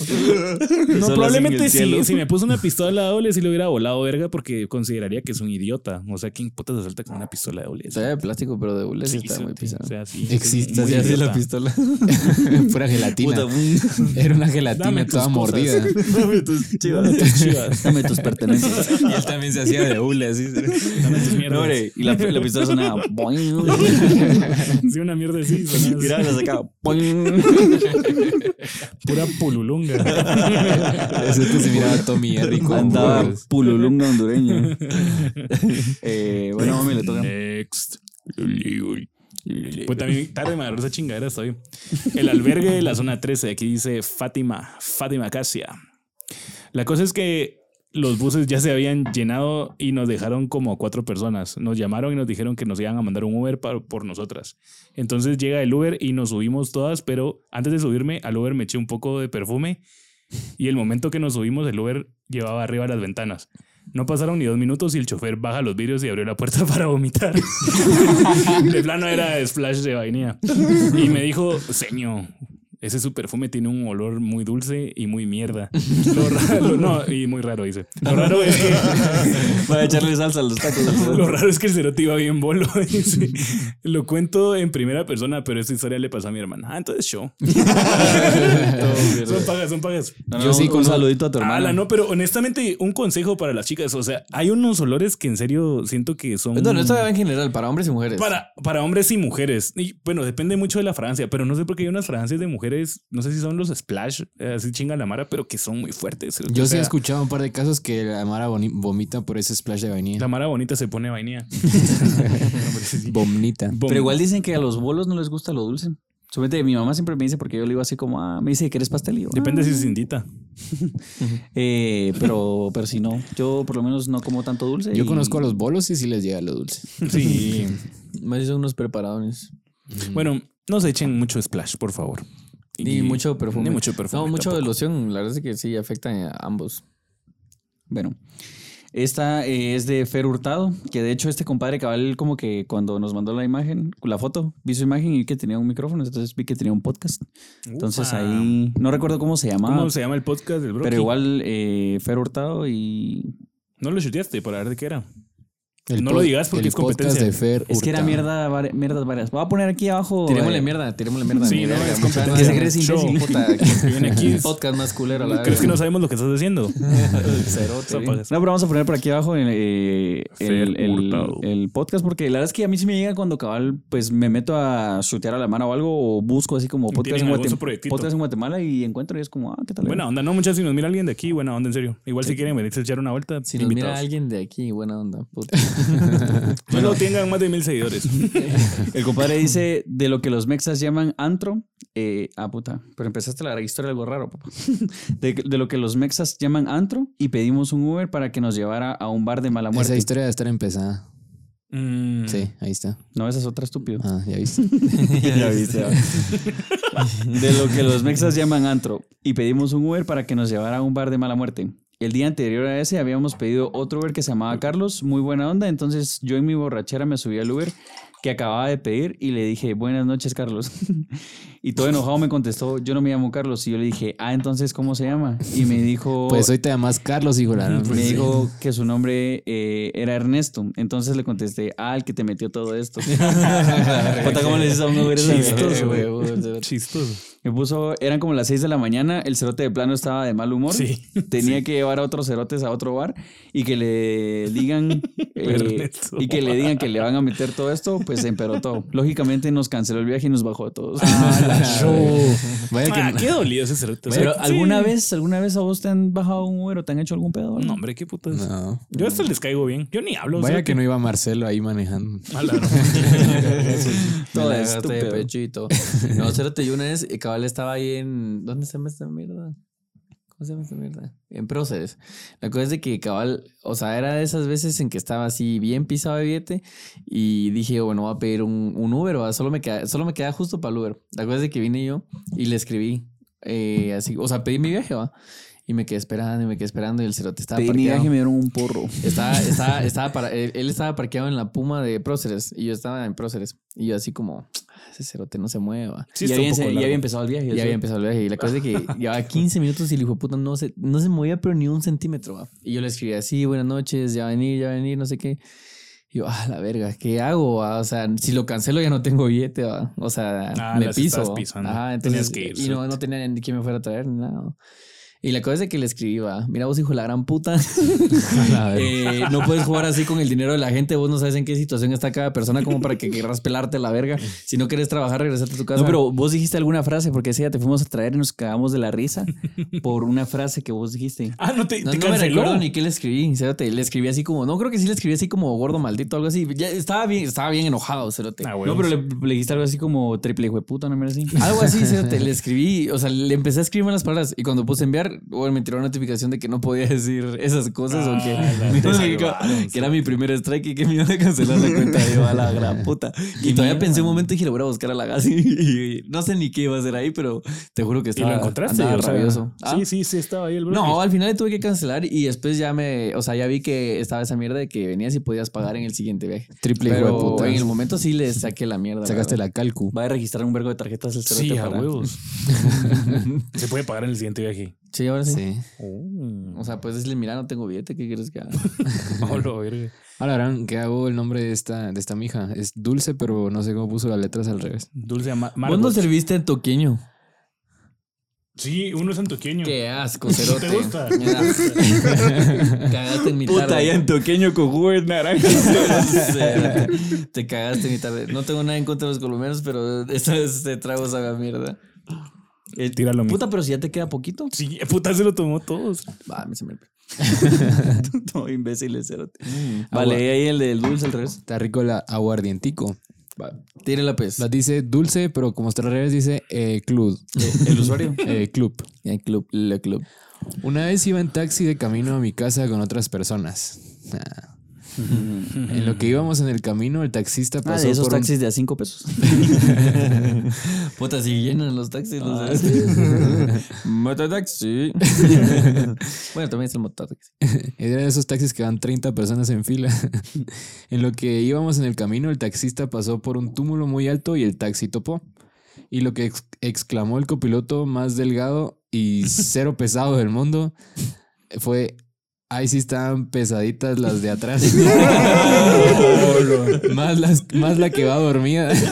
No, probablemente si, si me puso una pistola de doble, sí le hubiera volado verga porque consideraría que es un idiota. O sea, ¿quién puta se salta con una pistola de doble? Sea, de plástico, pero de hule sí, está sí, muy pisado. O sea, sí. Existe, muy Sí, así la pistola. Pura gelatina. Puta, Era una gelatina toda mordida. Dame tus chivas. Dame tus chivas. Dame tus pertenencias. Y él también se hacía de hule así. Dame tus mierdas. No, hombre, y la, la pistola sonaba. Sí, una mierda así. Mira, la sacaba. Pura pululunga. Eso que se miraba Tommy Jerry con Andaba pululunga hondureña. eh, bueno, mami, le toca. Next. Pues también tarde me agarró esa chingadera estoy. El albergue de la zona 13, aquí dice Fátima, Fátima Casia. La cosa es que los buses ya se habían llenado y nos dejaron como cuatro personas. Nos llamaron y nos dijeron que nos iban a mandar un Uber pa- por nosotras. Entonces llega el Uber y nos subimos todas, pero antes de subirme al Uber me eché un poco de perfume y el momento que nos subimos el Uber llevaba arriba las ventanas. No pasaron ni dos minutos y el chofer baja los vidrios y abrió la puerta para vomitar. de plano era splash de vainilla. Y me dijo, señor, ese su perfume tiene un olor muy dulce y muy mierda. Lo raro, no, y muy raro, dice. Lo raro es que, Para echarle salsa a los tacos. lo raro es que el cerote iba bien bolo. dice. Lo cuento en primera persona, pero esta historia le pasó a mi hermana. Ah, entonces show. son pagas, son pagas. No, Yo sí con- un saludito a tu hermana. Ala, no, pero honestamente, un consejo para las chicas. O sea, hay unos olores que en serio siento que son. No, no, esto va en general, para hombres y mujeres. Para, para hombres y mujeres. Y bueno, depende mucho de la fragancia, pero no sé por qué hay unas fragancias de mujeres mujeres, no sé si son los splash, eh, así chinga la mara, pero que son muy fuertes. Yo O sí he escuchado un par de casos que la Mara vomita por ese splash de vainilla. La mara bonita se pone vainilla. Vomita. Pero igual dicen que a los bolos no les gusta lo dulce. Suponete, mi mamá siempre me dice, porque yo le digo así como, ah, me dice que eres pastel. Y yo, Depende ah. si se indita. Eh, pero, pero si no, yo por lo menos no como tanto dulce. Yo y- conozco a los bolos y sí les llega lo dulce. Sí. Más son unos preparadones. bueno, no se echen mucho splash, por favor. Ni mucho perfume. Ni mucho perfume. No, mucho de loción. La verdad es que sí afecta a ambos. Bueno, esta eh, es de Fer Hurtado, que de hecho este compadre cabal como que cuando nos mandó la imagen, la foto, vi su imagen y vi que tenía un micrófono, entonces vi que tenía un podcast. Entonces ahí, no recuerdo cómo se llamaba, ¿Cómo se llama el podcast del bro? pero igual eh, Fer Hurtado y... No lo chuteaste para ver de qué era. El No lo digas porque el es competencia. podcast de Fer Es que era mierda, vari- mierdas varias. Voy a poner aquí abajo... Tirémosle eh, mierda, tirémosle mierda. Sí, mi no, es competencia. ¿Qué se cree Show. Puta, Que viene aquí. podcast más culero. la ¿Crees que no sabemos lo que estás haciendo? Cerote. No, pero vamos a poner por aquí abajo el, eh, el, el- Hurtado. el podcast, porque la verdad es que a mí sí me llega cuando cabal, pues me meto a chutear a la mano o algo, o busco así como podcast en, ¿Tienen algún Guatem- su proyectito? podcast en Guatemala y encuentro y es como, ah, ¿qué tal? Buena onda, no muchas si nos mira alguien de aquí, buena onda, en serio. Igual si quieren venirse a echar una vuelta, Si nos mira alguien de aquí, buena onda. Puta. Solo tengan más de mil seguidores. El compadre dice de lo que los mexas llaman antro. eh, ah, puta, pero empezaste la historia de algo raro, papá. De, de lo que los mexas llaman antro y pedimos un Uber para que nos llevara a un bar de mala muerte. Esa historia debe estar empezada. Mm, Sí, ahí está. No, esa es otra estúpido. Ah, ya viste. Ya viste. De lo que los mexas llaman antro. Y pedimos un Uber para que nos llevara a un bar de mala muerte. El día anterior a ese habíamos pedido otro Uber que se llamaba Carlos, muy buena onda. Entonces yo en mi borrachera me subí al Uber que acababa de pedir y le dije, buenas noches, Carlos. y todo enojado me contestó, yo no me llamo Carlos. Y yo le dije, ah, entonces, ¿cómo se llama? Y me dijo... Pues hoy te llamas Carlos, hijo. me dijo que su nombre eh, era Ernesto. Entonces le contesté, ah, el que te metió todo esto. ¿cómo le dices a un Uber Chistoso, Chistoso. Me puso, eran como las 6 de la mañana, el cerote de plano estaba de mal humor. Sí. Tenía que llevar a otros cerotes a otro bar y que le digan eh, y que le digan que le van a meter todo esto, pues se emperotó. Lógicamente nos canceló el viaje y nos bajó a todos. Vaya que Ah, qué dolido ese cerote. Pero sí. alguna vez, alguna vez a vos te han bajado un Uber o te han hecho algún pedo? No, hombre, qué putas. No. Yo hasta les caigo bien. Yo ni hablo. Vaya cerote. que no iba Marcelo ahí manejando. Todo estúpido. pechito. No, cérate, yo una vez, eh, cabal estaba ahí en. ¿Dónde se llama esta mierda? ¿Cómo se llama esta mierda? En Procedes. La cosa es de que cabal, o sea, era de esas veces en que estaba así bien pisado de billete y dije, bueno, voy a pedir un, un Uber, ¿va? Solo me, queda, solo me queda justo para el Uber. La cosa es de que vine yo y le escribí, eh, así, o sea, pedí mi viaje, ¿va? Y me quedé esperando y me quedé esperando y el cerote estaba mi parqueado. viaje y me dieron un porro. Estaba, estaba, estaba para, él, él estaba parqueado en la Puma de Próceres y yo estaba en Próceres. Y yo así como, "Ah, ese cerote no se mueva. Sí, ya, había, ya empezado el viaje. Ya ¿sí? había empezado el viaje. Y la cosa es de que llevaba 15 minutos y el hijo de puta no se, no se movía, pero ni un centímetro. ¿va? Y yo le escribí así, buenas noches, ya va a venir, ya va a venir, no sé qué. Y yo, ah, la verga, ¿qué hago? va? O sea, si lo cancelo ya no tengo billete, ¿va? O sea, Ah, me piso. Ajá, Tenías entonces, que ir, y no, no tenía ni quien me fuera a traer ni nada. Y la cosa es de que le escribí, va, mira vos, hijo de la gran puta. Eh, no puedes jugar así con el dinero de la gente. Vos no sabes en qué situación está cada persona como para que querrás pelarte la verga. Si no quieres trabajar, regresate a tu casa. No, pero vos dijiste alguna frase porque ese día te fuimos a traer y nos cagamos de la risa por una frase que vos dijiste. Ah, no te, No, te no me recuerdo ni qué le escribí. Cerote. Le escribí así como, no creo que sí le escribí así como gordo maldito, algo así. Ya estaba bien, estaba bien enojado, cerote. Ah, No, pero le, le dijiste algo así como triple hijo de puta, no me así. Algo así, cerote. Le escribí, o sea, le empecé a escribir las palabras y cuando puse enviar, bueno, me tiró una notificación de que no podía decir esas cosas o que, Ah, la- que era mi primer strike y que me iban a cancelar la cuenta. Y yo a la gran puta. Y todavía pensé un momento y dije, le voy a buscar a la gas y, y no sé ni qué iba a hacer ahí, pero te juro que ¿Y estaba lo encontraste? O sea, rabioso. ¿Ah? Sí, sí, sí, estaba ahí el bro. No, al final le tuve que cancelar y después ya me, o sea, ya vi que estaba esa mierda de que venías y podías pagar en el siguiente viaje. Triple hijo de Pero puta. en el momento sí le saqué la mierda. Sacaste la calcu. Va a registrar un vergo de tarjetas el cerote Sí, a para- huevos. Se puede pagar en el siguiente viaje. Sí, ahora sí. Sí. O sea, pues decirle, mira, no tengo billete, ¿qué quieres que haga? Oh. Ahora verán que hago el nombre de esta, de esta mija. Es dulce, pero no sé cómo puso las letras al revés. Dulce ¿Vos Margot. no serviste en toqueño? Sí, uno es antoqueño. Qué asco, cerote. ¿Te gusta? Cagaste en mi tarde. Puta, ya en toqueño con jugo de naranja. Cerote. Te cagaste en mi tarde. No tengo nada en contra de los colombianos, pero esta vez este trago sabe a mierda. Eh, Tíralo, mijo. Puta, pero si ya te queda poquito. Sí, puta, se lo tomó todos. Va, me se me. no, imbéciles, cerote. Mm. Vale, ahí el del dulce al revés. Está rico el aguardientico. Va. Tírela, pues. La dice dulce, pero como está al revés dice eh, club. El usuario. Eh, club. El club, le club. Una vez iba en taxi de camino a mi casa con otras personas. Ah. En lo que íbamos en el camino, el taxista Ah, pasó de esos por un- taxis de a cinco pesos. Puta, si llenan los taxis. Ah, Los Mototaxi. bueno, también es el mototaxi. Era de esos taxis que van 30 personas en fila. en lo que íbamos en el camino, el taxista pasó por un túmulo muy alto y el taxi topó. Y lo que ex- exclamó el copiloto más delgado y cero pesado del mundo fue: Ahí sí estaban pesaditas las de atrás. más, las, más la que va dormida.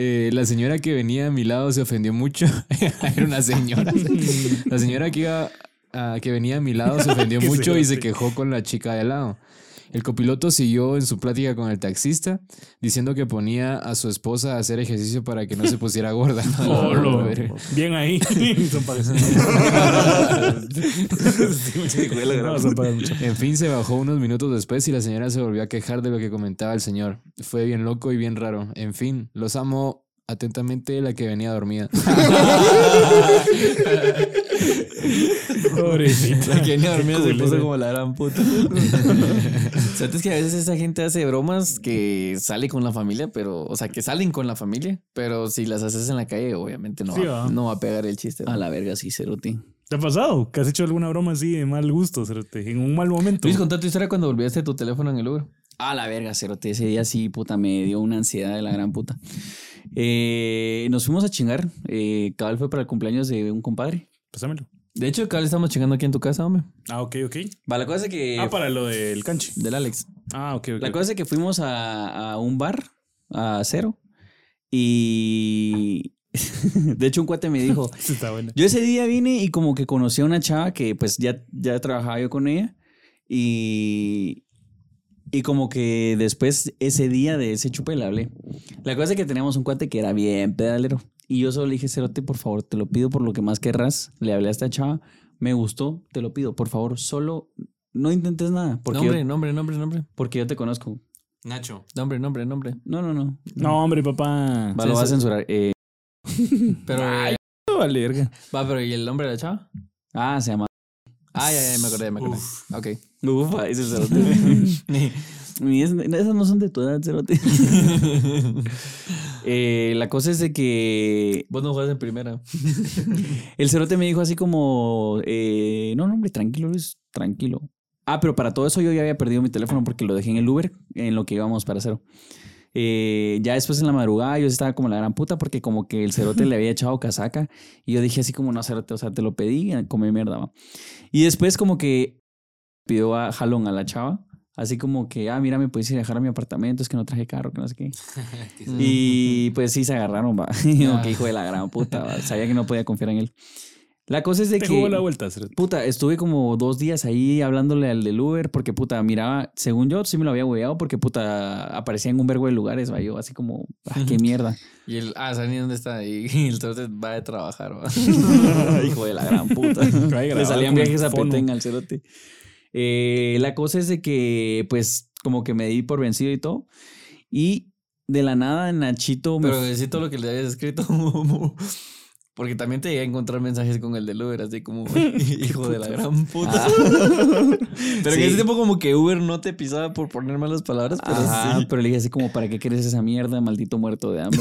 Eh, la señora que venía a mi lado se ofendió mucho. Era una señora. La señora que iba a- que venía a mi lado se ofendió mucho y se quejó con la chica de al lado. El copiloto siguió en su plática con el taxista diciendo que ponía a su esposa a hacer ejercicio para que no se pusiera gorda. Oh, lo-. Bien ahí. son. En fin, se bajó unos minutos después y la señora se volvió a quejar de lo que comentaba el señor. Fue bien loco y bien raro. En fin, los amo atentamente la que venía dormida. Pobrecita. La que venía dormida se puso como la gran puta. ¿Sabes que a veces esa gente hace bromas que sale con la familia, pero, o sea, que salen con la familia, pero si las haces en la calle, obviamente no, Sí, va, va. no va a pegar el chiste. A la verga, sí, cerote. ¿Te ha pasado? ¿Que has hecho alguna broma así de mal gusto, cerote? En un mal momento. Luis, contá tu historia cuando volvías tu teléfono en el Uber. A la verga, cerote. Ese día sí, puta, me dio una ansiedad de la gran puta. Eh, nos fuimos a chingar. Eh, cabal fue para el cumpleaños de un compadre. Pásamelo. De hecho, acá le estamos chingando aquí en tu casa, hombre. Ah, ok, ok. Va, la cosa es que. Ah, para lo del canche. Del Alex. Ah, ok, ok. La cosa es que fuimos a, a un bar, a cero. Y. de hecho, un cuate me dijo: está buena. Yo ese día vine y como que conocí a una chava que pues ya, ya trabajaba yo con ella y, y como que después ese día de ese chupe le hablé. La cosa es que teníamos un cuate que era bien pedalero y yo solo le dije, Cerote, por favor, te lo pido por lo que más querrás. Le hablé a esta chava, me gustó, te lo pido, por favor, solo no intentes nada porque, Nombre, yo, nombre, nombre, nombre. porque yo te conozco. Nacho. Nombre, nombre, nombre. No, no, no. No, hombre, papá. Va, Sí, lo va a censurar. Eh, Pero, Ay. eh, Vale, verga. va, pero ¿y el nombre de la chava? ah, se llama. Ah, ya, ya, me acordé, me acordé. Ok. Ufa, ese Cerote. Esas no son de tu edad, Cerote. Eh, la cosa es de que Vos no juegas en primera. el cerote me dijo así como, eh, no, no, hombre, tranquilo, Luis, tranquilo. Ah, pero para todo eso yo ya había perdido mi teléfono porque lo dejé en el Uber en lo que íbamos para cero. Eh, ya después en la madrugada yo estaba como la gran puta porque como que el cerote le había echado casaca y yo dije así como, no, cerote, o sea, te lo pedí, come mierda, va. Y después como que pidió a jalón a la chava. Así como que, ah, mira, me puedes ir a dejar a mi apartamento, es que no traje carro, que no sé qué. Y pues sí se agarraron, va. Que hijo de la gran puta, va. Sabía que no podía confiar en él. La cosa es de Te que. jugó la vuelta, cerote. Puta, estuve como dos días ahí hablándole al del Uber porque puta, miraba, según yo sí me lo había hueveado porque puta, aparecía en un vergo de lugares, va. Yo así como, ah, qué mierda. Y el, ah, ¿saben ni dónde está? Y, y el torte va de trabajar, va. Hijo de la gran puta. Le salían viajes a. Petén al cerote. Eh, la cosa es de que, pues, como que me di por vencido y todo. Y de la nada, Nachito me Pero todo lo que le habías escrito. Porque también te llegué a encontrar mensajes con el del Uber, así como, hijo de la gran puta. Ah. Pero en Sí. ese tiempo como que Uber no te pisaba por poner malas palabras, pero Ajá, sí. pero le dije así como, ¿para qué quieres esa mierda, maldito muerto de hambre?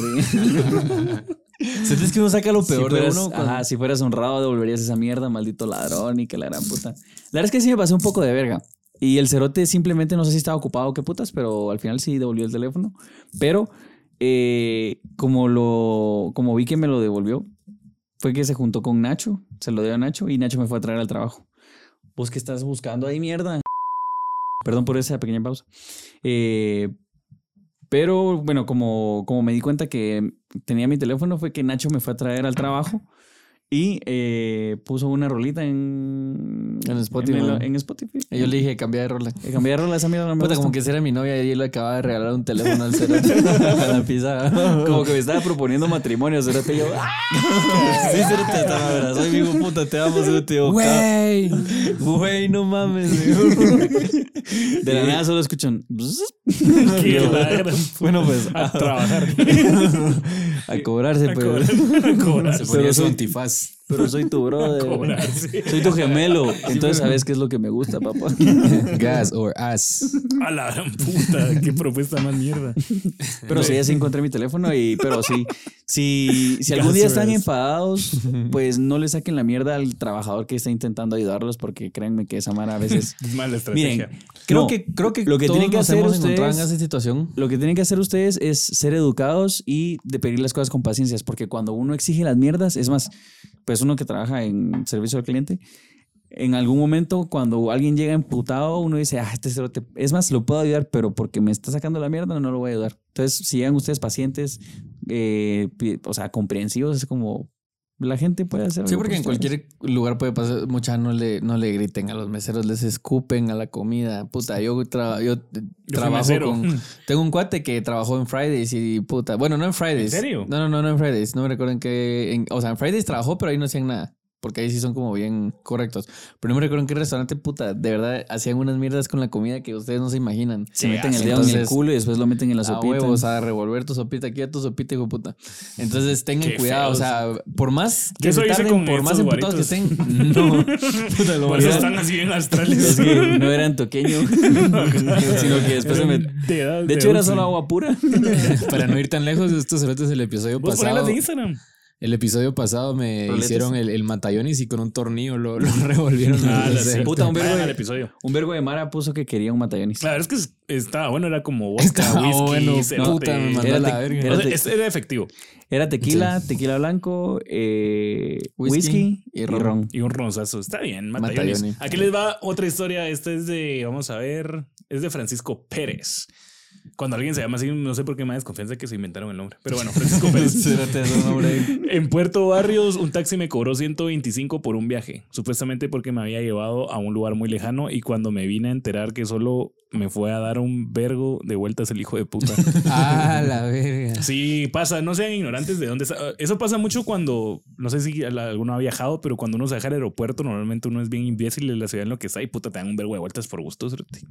¿Sientes que uno saca lo peor si de uno? cuando- Ajá, si fueras honrado, devolverías esa mierda, maldito ladrón y que la gran puta. La verdad es que sí me pasé un poco de verga. Y el cerote simplemente no sé si estaba ocupado o qué putas, pero al final sí devolvió el teléfono. Pero eh, como lo como vi que me lo devolvió, fue que se juntó con Nacho, se lo dio a Nacho y Nacho me fue a traer al trabajo. ¿Vos qué estás buscando ahí, mierda? Perdón por esa pequeña pausa. Eh, pero bueno, como, como me di cuenta que tenía mi teléfono, fue que Nacho me fue a traer al trabajo Y eh, puso una rolita en, En Spotify. En, el- en Spotify. Y yo le dije, cambia de rola. Eh, Cambié de rola esa mierda. No me Puta, gusta. como que si era mi novia y él le acababa de regalar un teléfono al cerote a la pizza. Como que me estaba proponiendo matrimonio, cerote. y yo, ¡ah! Sí, cerote, estaba abrazado y me dijo, puta, te amo, cerote. Yo, Güey. Güey, no mames. De la nada solo escuchan. Qué bueno, pues, a trabajar. A cobrarse, A pues. cobrar. A cobrar. Se ponía su soy- antifaz. Pero soy tu brother. Soy tu gemelo. Entonces sabes qué es lo que me gusta, papá. Gas or ass. A la gran puta. Qué propuesta más mierda. Pero sí, ya sí encontré mi teléfono y, pero sí, si, si algún día están enfadados, pues no le saquen la mierda al trabajador que está intentando ayudarlos porque créanme que esa mara a veces... Es mala estrategia. Miren, creo no, que, creo que lo que todos tienen que hacer hemos encontrado en ustedes- esa situación. Lo que tienen que hacer ustedes es ser educados y de pedir las cosas con paciencia, porque cuando uno exige las mierdas, es más, pues uno que trabaja en servicio al cliente, en algún momento cuando alguien llega emputado, uno dice, ah, este cerote, es más, lo puedo ayudar, pero porque me está sacando la mierda, no lo voy a ayudar. Entonces, si llegan ustedes pacientes, eh, o sea, comprensivos, es como la gente puede hacer. Sí, porque en cualquier lugar puede pasar, mucha no le, no le griten a los meseros, les escupen a la comida. Puta, yo, tra- yo Yo trabajo con... Tengo un cuate que trabajó en Fridays y puta, bueno, no en Fridays. ¿En serio? No, no, no, no en Fridays, no me recuerdo en qué... en- o sea, en Fridays trabajó, pero ahí no hacían nada. Porque ahí sí son como bien correctos. Pero no me recuerdo en qué restaurante, puta, de verdad hacían unas mierdas con la comida que ustedes no se imaginan. Se ¿Qué meten el dedo en el culo y después lo meten en la a sopita. huevos, a revolver tu sopita aquí a tu sopita, hijo puta. Entonces tengan Qué cuidado, o sea, por más que eso se tarden, por más emputados que estén, no. Puta, lo Por eso están así bien astrales. Es que no eran toqueño, sino que después se me... De, hecho, era solo agua pura. Para no ir tan lejos, estos cerotes el episodio Vos pasado. ponelas de Instagram. El episodio pasado me Roletes. hicieron el, el matayonis y con un tornillo lo, lo revolvieron. Ah, la puta, un vergo de- al episodio. Un vergo de Mara puso que quería un matayonis. Claro, es que es- estaba bueno, era como vodka, Estaba whisky, bueno, cerote. puta, me mandó Era a la te- verga. era O sea, te- es- era efectivo. Era tequila, tequila blanco, eh, Whisky whisky, y y ron. Y un ronzazo. Está bien. Matayoni. Aquí les va otra historia. Esta es de, vamos a ver, es de Francisco Pérez. Cuando alguien se llama así, no sé por qué me da desconfianza que se inventaron el nombre. Pero bueno, Francisco Pérez. En Puerto Barrios, un taxi me cobró 125 por un viaje, supuestamente porque me había llevado a un lugar muy lejano y cuando me vine a enterar que solo me fue a dar un vergo de vueltas el hijo de puta. Ah, la verga. Sí, pasa, no sean ignorantes de dónde está. Eso pasa mucho cuando, no sé si alguno ha viajado, pero cuando uno se deja al aeropuerto, normalmente uno es bien imbécil de la ciudad en lo que está y puta, te dan un vergo de vueltas por gusto.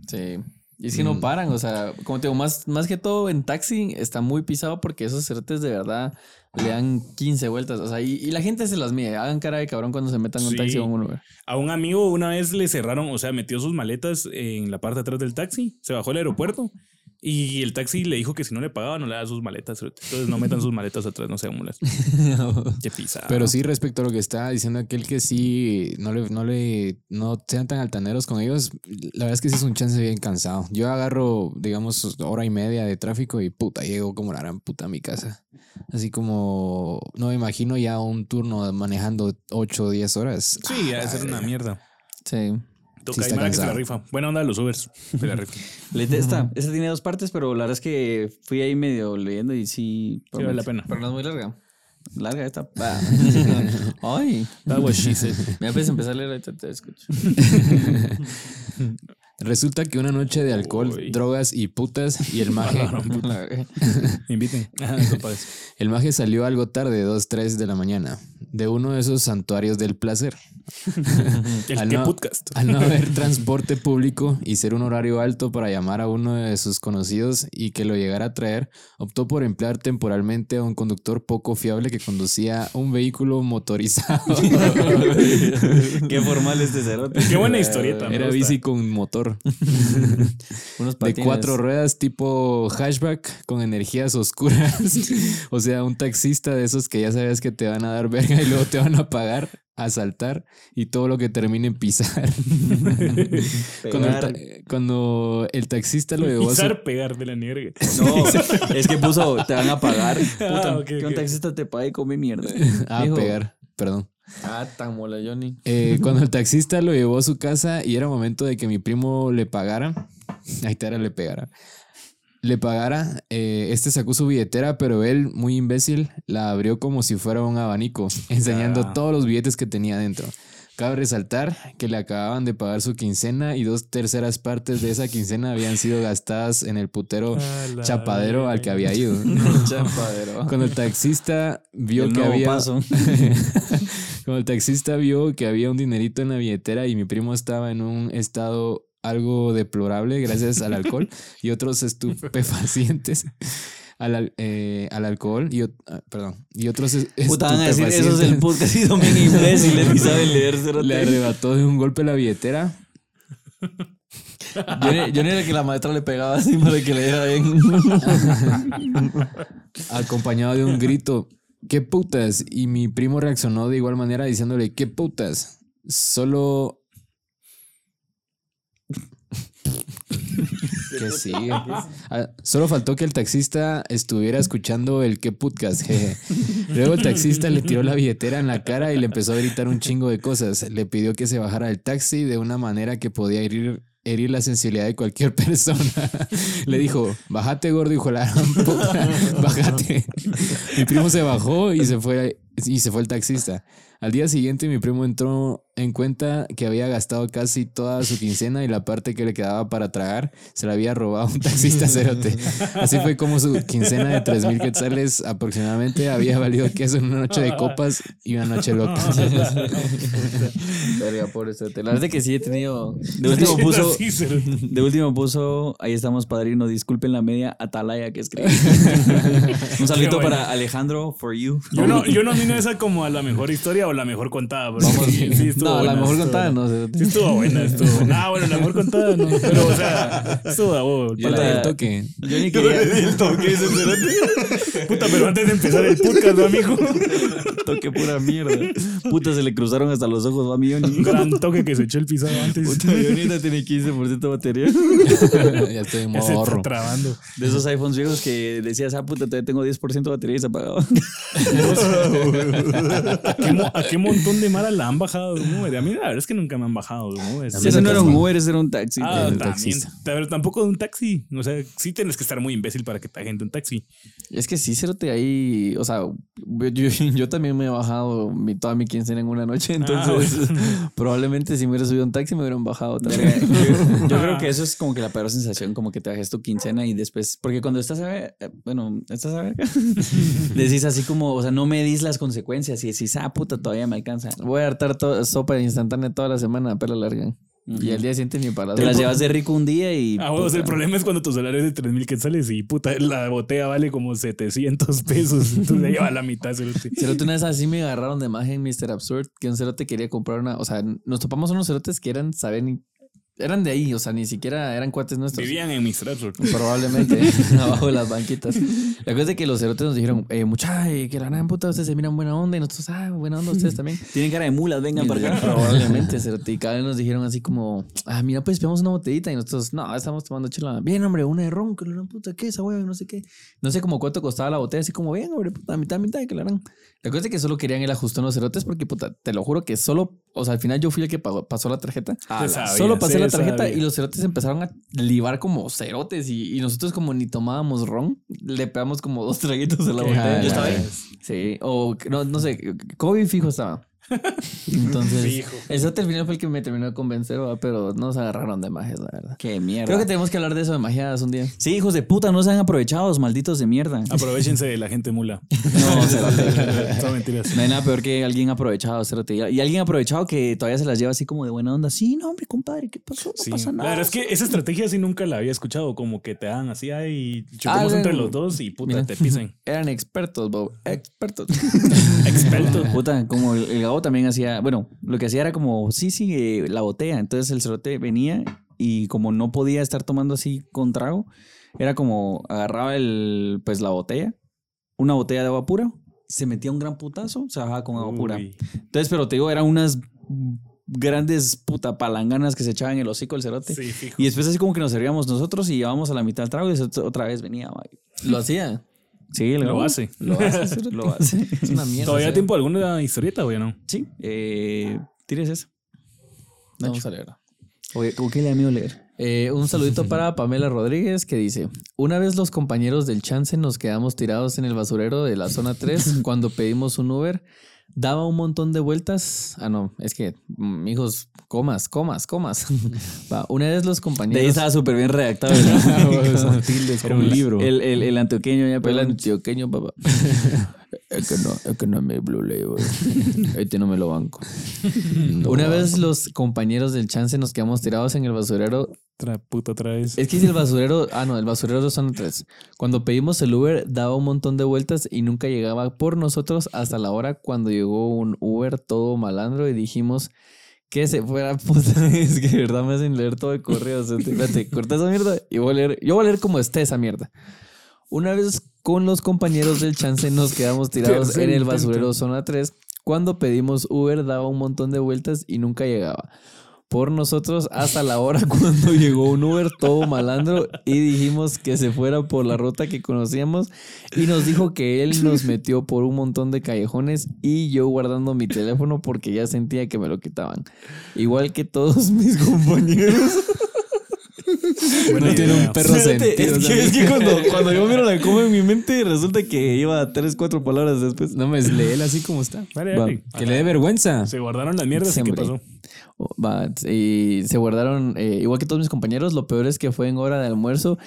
Sí. Y es que no paran, o sea, como te digo, más, más que todo en taxi está muy pisado porque esos cerotes de verdad le dan 15 vueltas. O sea, y, y la gente se las mide. Hagan cara de cabrón cuando se metan en un Sí. taxi o en un Uber. A un amigo una vez le cerraron, o sea, metió sus maletas en la parte de atrás del taxi, se bajó al aeropuerto y el taxi le dijo que si no le pagaba no le daba sus maletas. Entonces no metan sus maletas atrás, no sean mulas. Qué pisa. Pero sí, respecto a lo que está diciendo aquel que sí no le, no le, no sean tan altaneros con ellos, la verdad es que sí es un chance bien cansado. Yo agarro, digamos, hora y media de tráfico y puta, llego como la gran puta a mi casa. Así como, no me imagino ya un turno manejando 8 o 10 horas. Sí, a ser una mierda. Sí. Toca que se la rifa. Buena onda de los Ubers. Se la rifa. Leíste esta. Esta tiene dos partes, pero la verdad es que fui ahí medio leyendo y sí. Sí, vale la pena. Pero no es muy larga. Larga esta. Ay. That was she said. Me puedes empezar a leer ahorita te escucho. Resulta que una noche de alcohol, Uy. drogas y putas y el maje, Inviten. Compadres. el maje salió algo tarde, 2, 3 de la mañana, de uno de esos santuarios del placer. El Al no- podcast. Al no haber transporte público y ser un horario alto para llamar a uno de sus conocidos y que lo llegara a traer, optó por emplear temporalmente a un conductor poco fiable que conducía un vehículo motorizado. Qué formal este cerote. Qué buena historieta. me Era bici con motor Unos de cuatro ruedas tipo hatchback con energías oscuras. o sea, un taxista de esos que ya sabes que te van a dar verga y luego te van a pagar, asaltar y todo lo que termine en pisar. cuando, el ta- cuando el taxista lo llevó a su Pisar, pegar de la nierga. No, es que puso, te van a pagar. Puta, Ah, ok, que ok. un taxista te pague y come mierda. Ah, Dijo- pegar, perdón. Ah, tan mola, Johnny. Eh, cuando el taxista lo llevó a su casa y era momento de que mi primo le pagara, ahí te era le pegara. le pagara. Eh, este sacó su billetera, pero él, muy imbécil, la abrió como si fuera un abanico, enseñando Ah. todos los billetes que tenía dentro. Cabe resaltar que le acababan de pagar su quincena y dos terceras partes de esa quincena habían sido gastadas en el putero chapadero al que había ido. Chapadero. Cuando el taxista vio El que había paso. Cuando el taxista vio que había un dinerito en la billetera y mi primo estaba en un estado algo deplorable gracias al alcohol y otros estupefacientes al, al- eh, al alcohol y ah, perdón y otros Puta, van a decir, eso es el podcast y bien imbéciles y saben leer. cerote. le arrebató de un golpe la billetera Yo yo ni era que la maestra le pegaba así para que le diera bien. acompañado de un grito ¿qué putas? y mi primo reaccionó de igual manera diciéndole ¿qué putas? solo que sigue. Ah, solo faltó que el taxista estuviera escuchando el que podcast. jeje. Luego el taxista le tiró la billetera en la cara y le empezó a gritar un chingo de cosas. Le pidió que se bajara del taxi de una manera que podía herir, herir la sensibilidad de cualquier persona. Le dijo, bájate gordo, hijo de la bájate. Mi primo se bajó y se fue y se fue el taxista. Al día siguiente mi primo entró en cuenta que había gastado casi toda su quincena y la parte que le quedaba para tragar se la había robado un taxista cerote. Así fue como su quincena de 3 mil quetzales aproximadamente había valido queso en una noche de copas y una noche loca. Verga, pobre cerote. La verdad es que sí he tenido. De último puso, de último puso, ahí estamos padrino, disculpen la media Atalaya que escribí. Un bueno. para Alejandro, for you. Yo no, yo nomino esa como a la mejor historia o la mejor contada. porque sí, sí estuvo No, la buena, mejor estuvo contada no. cerote. Sí estuvo buena, estuvo buena. Ah, bueno, la mejor contada no. Pero, o sea, estuvo de huevo. Yo la del toque. Yo ni quería. Puta, pero antes de empezar el podcast, ¿no, amigo? Toque pura mierda. Puta, se le cruzaron hasta los ojos, va millón. Un gran toque que se echó el pisado antes. Puta, mi ahorita tiene 15% de batería. ya estoy en modo ahorro. trabando. De esos iPhones viejos que decías, ah, puta, todavía tengo 10% de batería y se apagaba. ¿A qué, mo- a qué montón de mara la han bajado de un Uber? A mí la verdad es que nunca me han bajado de un Uber. Sí, ese no era un Uber, ese era un taxi. Ah, también. Pero tampoco de un taxi. O sea, sí tienes que estar muy imbécil para que te gente un taxi. Es que sí, cerote, ahí. O sea, yo, yo también me he bajado mi, toda mi quincena en una noche. Entonces, probablemente si me hubiera subido un taxi me hubieran bajado también. Yo, yo creo que eso es como que la peor sensación, como que te bajes tu quincena y después, porque cuando estás a ver, eh, bueno, estás a ver, decís así como, o sea, no medís las consecuencias y decís, ah, puta, todavía me alcanza. Voy a hartar sopa instantánea toda la semana, pero larga. Y al día siguiente ni para Te las llevas de rico un día y. Ah, bueno, o sea, el problema es cuando tu salario es de 3 mil quetzales y puta, la botella vale como 700 pesos. Entonces lleva la mitad. cerote. Cerote, una vez así me agarraron de magia en Mr. Absurd que un cerote quería comprar una. O sea, nos topamos unos cerotes que eran, saben, eran de ahí, o sea, ni siquiera eran cuates nuestros. Vivían en. Absurd. Probablemente, abajo de las banquitas. La cosa es que los cerotes nos dijeron, eh, mucha, eh, que la gran puta, ustedes se miran buena onda y nosotros, ah, buena onda ustedes también. Tienen cara de mulas, vengan para acá. Probablemente, cerote. Y cada vez nos dijeron así como, ah, mira, pues pegamos una botellita y nosotros, no, estamos tomando chela. Bien, hombre, una de ron, que la gran puta, ¿qué esa hueva? No sé qué. No sé como cuánto costaba la botella, así como, bien, hombre, puta, mitad, mitad, que la gran. La cosa es que solo querían el ajustón los cerotes porque, puta, te lo juro que solo, o sea, al final yo fui el que pagó- pasó la tarjeta. Sabía, Solo pasé se la tarjeta sabía. y los cerotes empezaron a libar como cerotes y, y nosotros como ni tomábamos ron, le pegamos como dos traguitos a la botella. Yo estaba ahí. Sí, o no, no sé, Kobe fijo estaba. Entonces, cerote al final fue el que me terminó de convencer, ¿va? pero nos agarraron de magias, la verdad. Qué mierda. Creo que tenemos que hablar de eso de magias un día. Sí, hijos de puta, no sean aprovechados, malditos de mierda. Aprovechense de la gente mula. No. Son mentiras. No hay nada peor que alguien aprovechado, cerote. Y alguien aprovechado que todavía se las lleva así como de buena onda. Sí, no, hombre, compadre, ¿qué pasó? No Sí. pasa La nada. verdad es que esa estrategia sí nunca la había escuchado. Como que te dan así, ay, chocamos Ah, entre los dos y puta, Mira. te pisan. Eran expertos, Bob. Expertos. Experto. Puta, como el, el También hacía, bueno, lo que hacía era como, sí, sí, eh, la botella. Entonces el cerote venía y como no podía estar tomando así con trago, era como agarraba el, pues la botella, una botella de agua pura, se metía un gran putazo, se bajaba con agua pura. Entonces, pero te digo, eran unas grandes puta palanganas que se echaban en el hocico el cerote. Sí, fijo. Y después así como que nos servíamos nosotros y llevábamos a la mitad el trago y otra vez venía. Lo hacía. Sí, el Lo hace. Lo hace. Lo hace. Es una mierda. ¿Todavía o sea. tiempo alguna historieta o ya no? Sí, eh, tires eso. Vamos a leer. Oye, ¿cómo que le da miedo leer? Eh, un saludito para Pamela Rodríguez que dice, una vez los compañeros del chance nos quedamos tirados en el basurero de la zona 3 cuando pedimos un Uber. Daba un montón de vueltas. Ah, no, es que, mm, hijos, comas, comas, comas. Una vez los De ahí compañeros... estaba súper bien redactado. Era un libro. El, el, el antioqueño ya Fue el antioqueño, papá. es que no, es que no es mi Blue Label. Este no me lo banco. Una vez los compañeros del chance nos quedamos tirados en el basurero Otra puta otra vez. Es que si el basurero, ah no, el basurero de zona 3. Cuando pedimos el Uber daba un montón de vueltas y nunca llegaba por nosotros hasta la hora cuando llegó un Uber todo malandro y dijimos que se fuera puta. Es que de verdad me hacen leer todo el correo. O sea, espérate, corta esa mierda y voy a leer. Yo voy a leer como esté esa mierda. Una vez con los compañeros del chance nos quedamos tirados en el basurero zona 3. Cuando pedimos Uber daba un montón de vueltas y nunca llegaba. Por nosotros hasta la hora cuando llegó un Uber todo malandro y dijimos que se fuera por la ruta que conocíamos y nos dijo que él nos metió por un montón de callejones y yo guardando mi teléfono porque ya sentía que me lo quitaban. Igual que todos mis compañeros. Buena No tiene un perro sentido. es que, es que cuando, cuando yo miro la coma en mi mente, resulta que iba tres, cuatro palabras después. No me léela así como está. Vale, Va. vale. Que le dé vergüenza. Se guardaron las mierdas y qué Siempre. pasó. Oh, va, y se guardaron, eh, igual que todos mis compañeros, lo peor es que fue en hora de almuerzo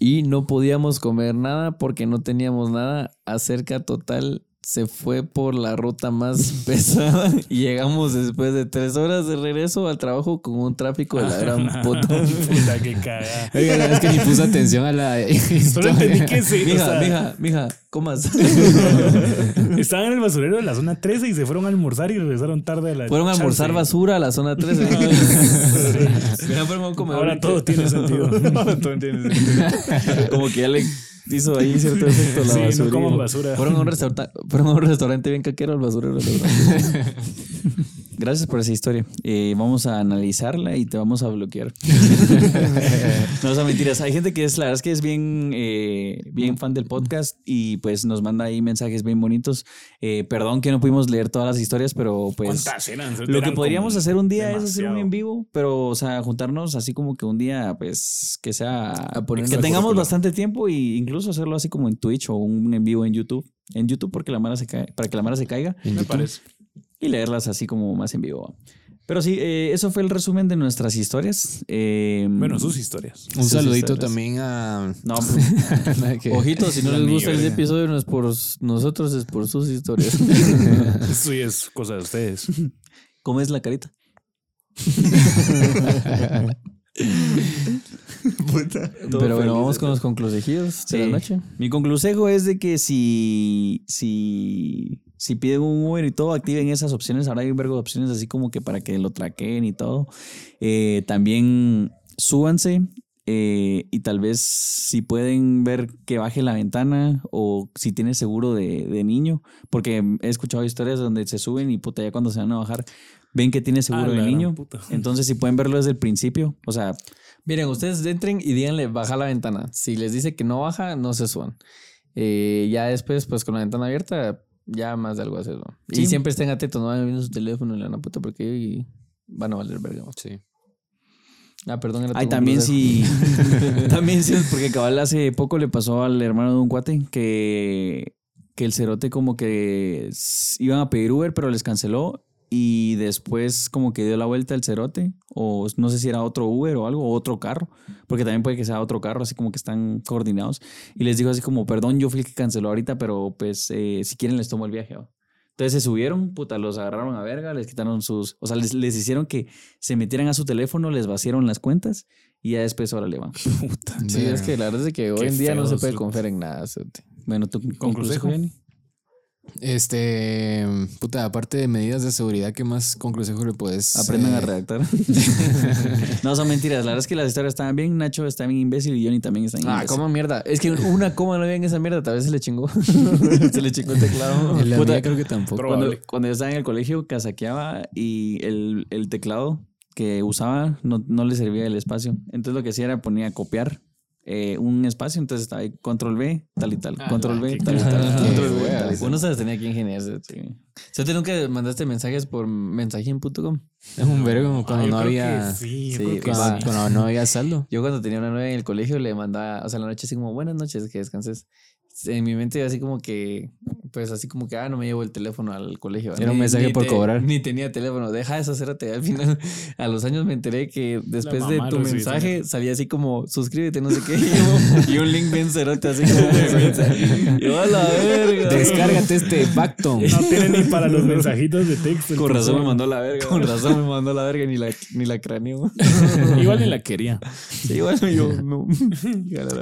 y no podíamos comer nada porque no teníamos nada. Acerca total se fue por la ruta más pesada y llegamos después de tres horas de regreso al trabajo con un tráfico de la gran puta. Puta, qué cagada. Oiga, es que ni puse atención a la Solo entendí que sí. o Mija, sea, mija, mija, comas. Estaban en el basurero de la zona 13 y se fueron a almorzar y regresaron tarde a la Fueron a almorzar chance. basura a la zona 13. Mira, fueron a un comedor Ahora todo que- tiene sentido. Ahora todo tiene sentido. Como que ya le hizo ahí cierto efecto la Sí, no basura. coman basura. Fueron a un restaurante, fueron a un restaurante bien caquero al basurero. Gracias por esa historia. Eh, vamos a analizarla y te vamos a bloquear. no son mentiras. Hay gente que es, la verdad es que es bien, eh, bien fan del podcast y pues nos manda ahí mensajes bien bonitos. Eh, perdón que no pudimos leer todas las historias, pero pues ¿Cuántas eran? lo que podríamos hacer un día es hacer un en vivo, pero o sea, juntarnos así como que un día pues que sea que tengamos bastante tiempo e incluso hacerlo así como en Twitch o un en vivo en YouTube. En YouTube porque la mara se cae, para que la mara se caiga Me parece. Y leerlas así como más en vivo. Pero sí, eh, eso fue el resumen de nuestras historias. Eh, Bueno, sus historias. Un sus saludito historias. también a. No, pues, Ojito, si no les gusta verga. episodio, no es por nosotros, es por sus historias. Eso sí es cosa de ustedes. ¿cómo es la carita? Pero bueno, vamos con los conclusivos de la noche. Mi consejo es de que si, si, si piden un Uber y todo, activen esas opciones. Ahora hay un vergo de opciones así como que para que lo traqueen y todo. Eh, también súbanse eh, y tal vez si pueden ver que baje la ventana o si tiene seguro de, de niño, porque he escuchado historias donde se suben y puta, ya cuando se van a bajar ven que tiene seguro Ah, de niño. puta. Entonces si pueden verlo desde el principio, o sea, Miren, ustedes entren y díganle, baja la ventana. Si les dice que no baja, no se suban. Eh, ya después, pues con la ventana abierta, ya más de algo hacer. ¿no? Y Sí. siempre estén atentos, no vayan viendo su teléfono en la puta porque van a valer verga. Sí. Ah, perdón. era Ay, también sí. también sí, porque cabal hace poco le pasó al hermano de un cuate que, que el cerote como que iban a pedir Uber, pero les canceló. Y después como que dio la vuelta el cerote. O no sé si era otro Uber o algo, o otro carro. Porque también puede que sea otro carro, así como que están coordinados. Y les dijo así como, perdón, yo fui el que canceló ahorita, pero pues eh, si quieren les tomo el viaje. ¿va?". Entonces se subieron, puta, los agarraron a verga, les quitaron sus... O sea, les, les hicieron que se metieran a su teléfono, les vaciaron las cuentas y ya después ahora le van. Puta. Sí, es que la verdad es que hoy Qué en día no se puede confiar en nada. cerote. Bueno, tu ¿Consejo? conclusión. Jenny? Este. Puta, aparte de medidas de seguridad, ¿qué más consejo le puedes. Aprendan eh, a redactar. no, son mentiras. La verdad es que las historias estaban bien. Nacho está bien imbécil y Johnny también está bien Ah, imbécil. cómo mierda. Es que una coma no había en esa mierda, tal vez se le chingó. se le chingó el teclado. La Puta, mía creo que tampoco. Pero- Cuando, cuando yo estaba en el colegio, casaqueaba y el, el teclado que usaba no, no le servía el espacio. Entonces lo que hacía era ponía copiar eh, un espacio, entonces estaba ahí control B, tal y tal, Ah, control B, tal y tal, control B, tal y tal. Uno se las tenía que ingeniarse. Sí. ¿Tú nunca mandaste mensajes por mensajín.com? Es un vergo cuando Ah, no había. sí, Sí, Cuando, sí. cuando no había saldo. Yo cuando tenía una novia en el colegio le mandaba, o sea, la noche así como, buenas noches, que descanses. En mi mente así como que, pues así como que, ah, no me llevo el teléfono al colegio. Era un mensaje por cobrar. Ni tenía teléfono, deja eso, cérate. Al final, a los años me enteré que después de tu mensaje salía así como, suscríbete, no sé qué. Y, un link bien cerote así como, y yo, a la verga. Descárgate este Bacton. No tiene ni para los mensajitos de texto. Con razón me mandó la verga. Con razón me mandó la verga, ni la, ni la craneó. Igual ni la quería. Sí, bueno, yo no.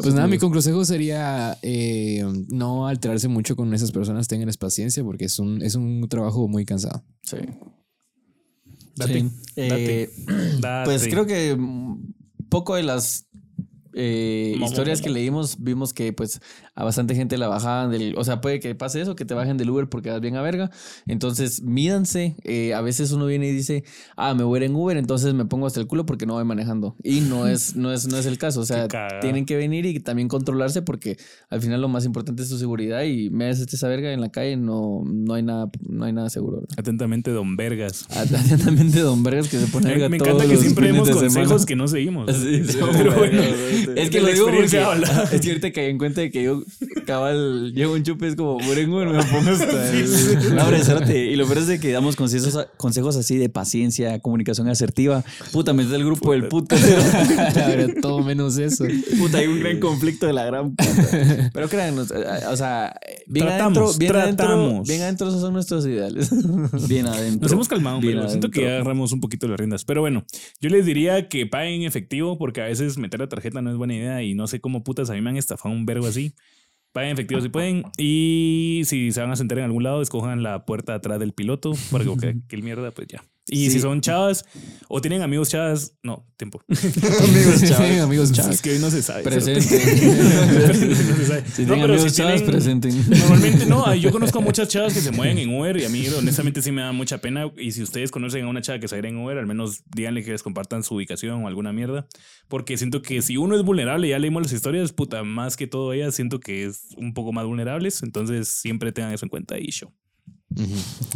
Pues nada, mi consejo sería eh, no alterarse mucho con esas personas, tengan paciencia porque es un, es un trabajo muy cansado. Sí. Date. Sí. date, Eh, date. Pues creo que poco de las eh, historias que leímos vimos que pues a bastante gente la bajaban del, o sea, puede que pase eso, que te bajen del Uber porque vas bien a verga. Entonces, mídanse. Eh, a veces uno viene y dice, ah, me voy a ir en Uber, entonces me pongo hasta el culo porque no voy manejando. Y no es, no es, no es el caso. O sea, tienen que venir y también controlarse porque al final lo más importante es tu seguridad y me haces esa verga en la calle, no, no hay nada, no hay nada seguro. Atentamente, Don Vergas. Atentamente, Don Vergas que se pone verga me todos encanta que siempre semana. consejos que no seguimos. Sí, sí, Pero bueno, es que lo digo porque habla. es que ahorita caí en cuenta de que yo cabal llevo un chupe es como morengo no me pongo hasta el- No, cérate. Y lo peor es de que damos consejos, consejos así de paciencia, comunicación asertiva. Puta, metes el grupo del puto. La verdad, todo menos eso. Puta, hay un gran conflicto de la gran puta. pero créanos o sea bien Tratamos, adentro bien adentro tratamos. bien adentro esos son nuestros ideales Bien adentro. Nos hemos calmado, Bien pero siento que ya adentro. agarramos un poquito las riendas. Pero bueno, yo les diría que paguen en efectivo porque a veces meter la tarjeta no es buena idea y no sé cómo putas a mí me han estafado un vergo así. Paguen en efectivo si pueden y si se van a sentar en algún lado, escojan la puerta atrás del piloto porque que, que el mierda, pues ya. Y Sí. si son chavas o tienen amigos chavas, no, tiempo. amigos chavos. amigos Es chavos. que hoy no se sabe. presente No se sabe. si No, tienen amigos si chavas tienen- presenten Normalmente no, yo conozco a muchas chavas que se mueven en Uber y a mí honestamente sí me da mucha pena. Y si ustedes conocen a una chava que se va en Uber, al menos díganle que les compartan su ubicación o alguna mierda. Porque siento que si uno es vulnerable, ya leímos las historias, puta, más que todo ellas, siento que es un poco más vulnerables. Entonces siempre tengan eso en cuenta y show.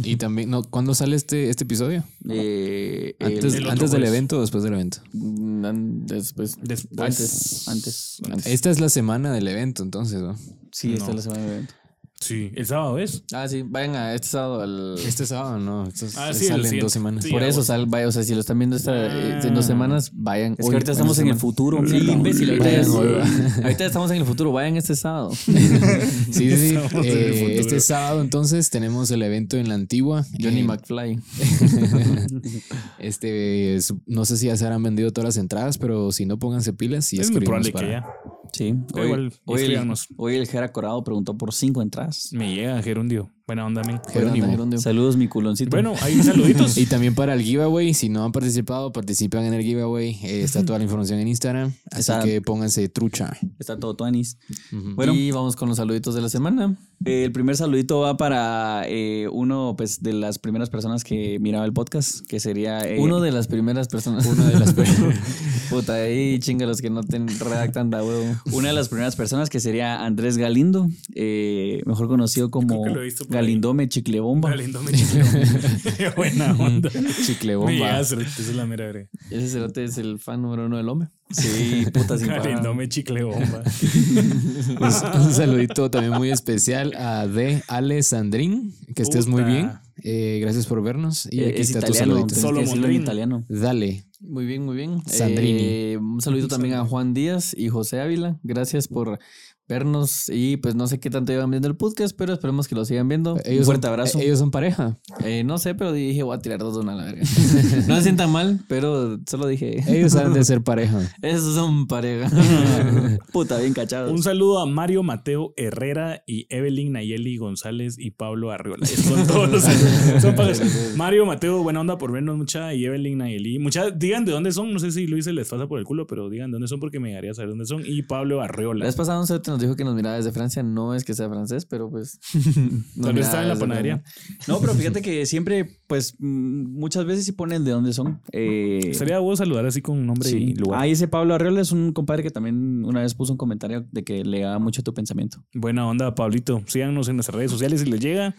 Y también, no, ¿cuándo sale este, este episodio? Eh, ¿Antes, el antes del evento o después del evento? Mm, después Después. antes antes. antes Esta es la semana del evento, entonces, ¿no? sí esta es la semana de evento Sí, el sábado es. ah sí vayan a este sábado al Este sábado, no. Esto Ah, sí, sale en dos semanas. Sí. Por ah, eso sal, vaya, o sea, si lo están viendo esta, eh, en dos Ah. semanas, vayan. Es que hoy, ahorita estamos esta en el futuro. Sí, imbécil, ahorita, Vayan es- hoy, va. ahorita estamos en el futuro, vayan este sábado. Sí, sí, sí. Eh, este sábado entonces tenemos el evento en la antigua. Johnny Eh, McFly. Este, no sé si ya se habrán vendido todas las entradas, pero si no, pónganse pilas y es muy probable que para... ya. Sí. Hoy, hoy, el, hoy el Jera Corado preguntó por cinco entradas. Me llega Gerundio. Buena onda, men. Jerónimo. Saludos, mi culoncito. Bueno, ahí saluditos. Y también para el giveaway, si no han participado, participan en el giveaway. Eh, está toda la información en Instagram, así Está- que pónganse trucha. Está todo tuanis. Bueno. y vamos con los saluditos de la semana. Eh, el primer saludito va para eh, uno pues, de las primeras personas que miraba el podcast, que sería... eh, Uno de las primeras personas. Una de las Puta, ahí chinga los que no te redactan da huevo. Una de las primeras personas que sería Andrés Galindo, eh, mejor conocido como que lo he visto por ahí. Galindome Chiclebomba. Galindo me chiqueó. Buena onda. chicle Me bomba. llegas, esa es la mera verga. Ese cerote es el fan número uno del hombre. Sí, puta sin Galindo parar. me chicle bomba. Un, saludito también muy especial a D. Alessandrín, que estés muy Puta. bien. Eh, gracias por vernos. Y Eh, aquí es está tu italiano, saludito. tienes Solo en italiano. Dale. Muy bien, muy bien. Sandrini. Eh, un saludito también a Juan Díaz y José Ávila. Gracias por vernos y pues no sé qué tanto llevan viendo el podcast, pero esperemos que lo sigan viendo. Ellos Un fuerte son, abrazo. Ellos son pareja. Eh, no sé, pero dije voy a tirar dos de una a la verga. no se sientan mal, pero solo dije. Ellos saben de ser pareja. Esos son pareja. Puta, bien cachados. Un saludo a Mario Mateo Herrera y Evelyn Nayeli González y Pablo Arriola. Son todos los son. Mario Mateo, buena onda por vernos mucha y Evelyn Nayeli. Mucha, digan de dónde son. No sé si Luis se les pasa por el culo, pero digan de dónde son porque me haría saber dónde son. Y Pablo La Arriola. un cerote nos dijo que nos miraba desde Francia. No es que sea francés, pero pues. Tal vez estaba en la panadería. No, pero fíjate que siempre pues mm, muchas veces sí ponen de dónde son. Eh, Sería vos saludar así con un nombre sí. y lugar. Ah, y ese Pablo Arriola es un compadre que también una vez puso un comentario de que le da mucho tu pensamiento. Buena onda, Pablito. Síganos en nuestras redes sociales si les llega.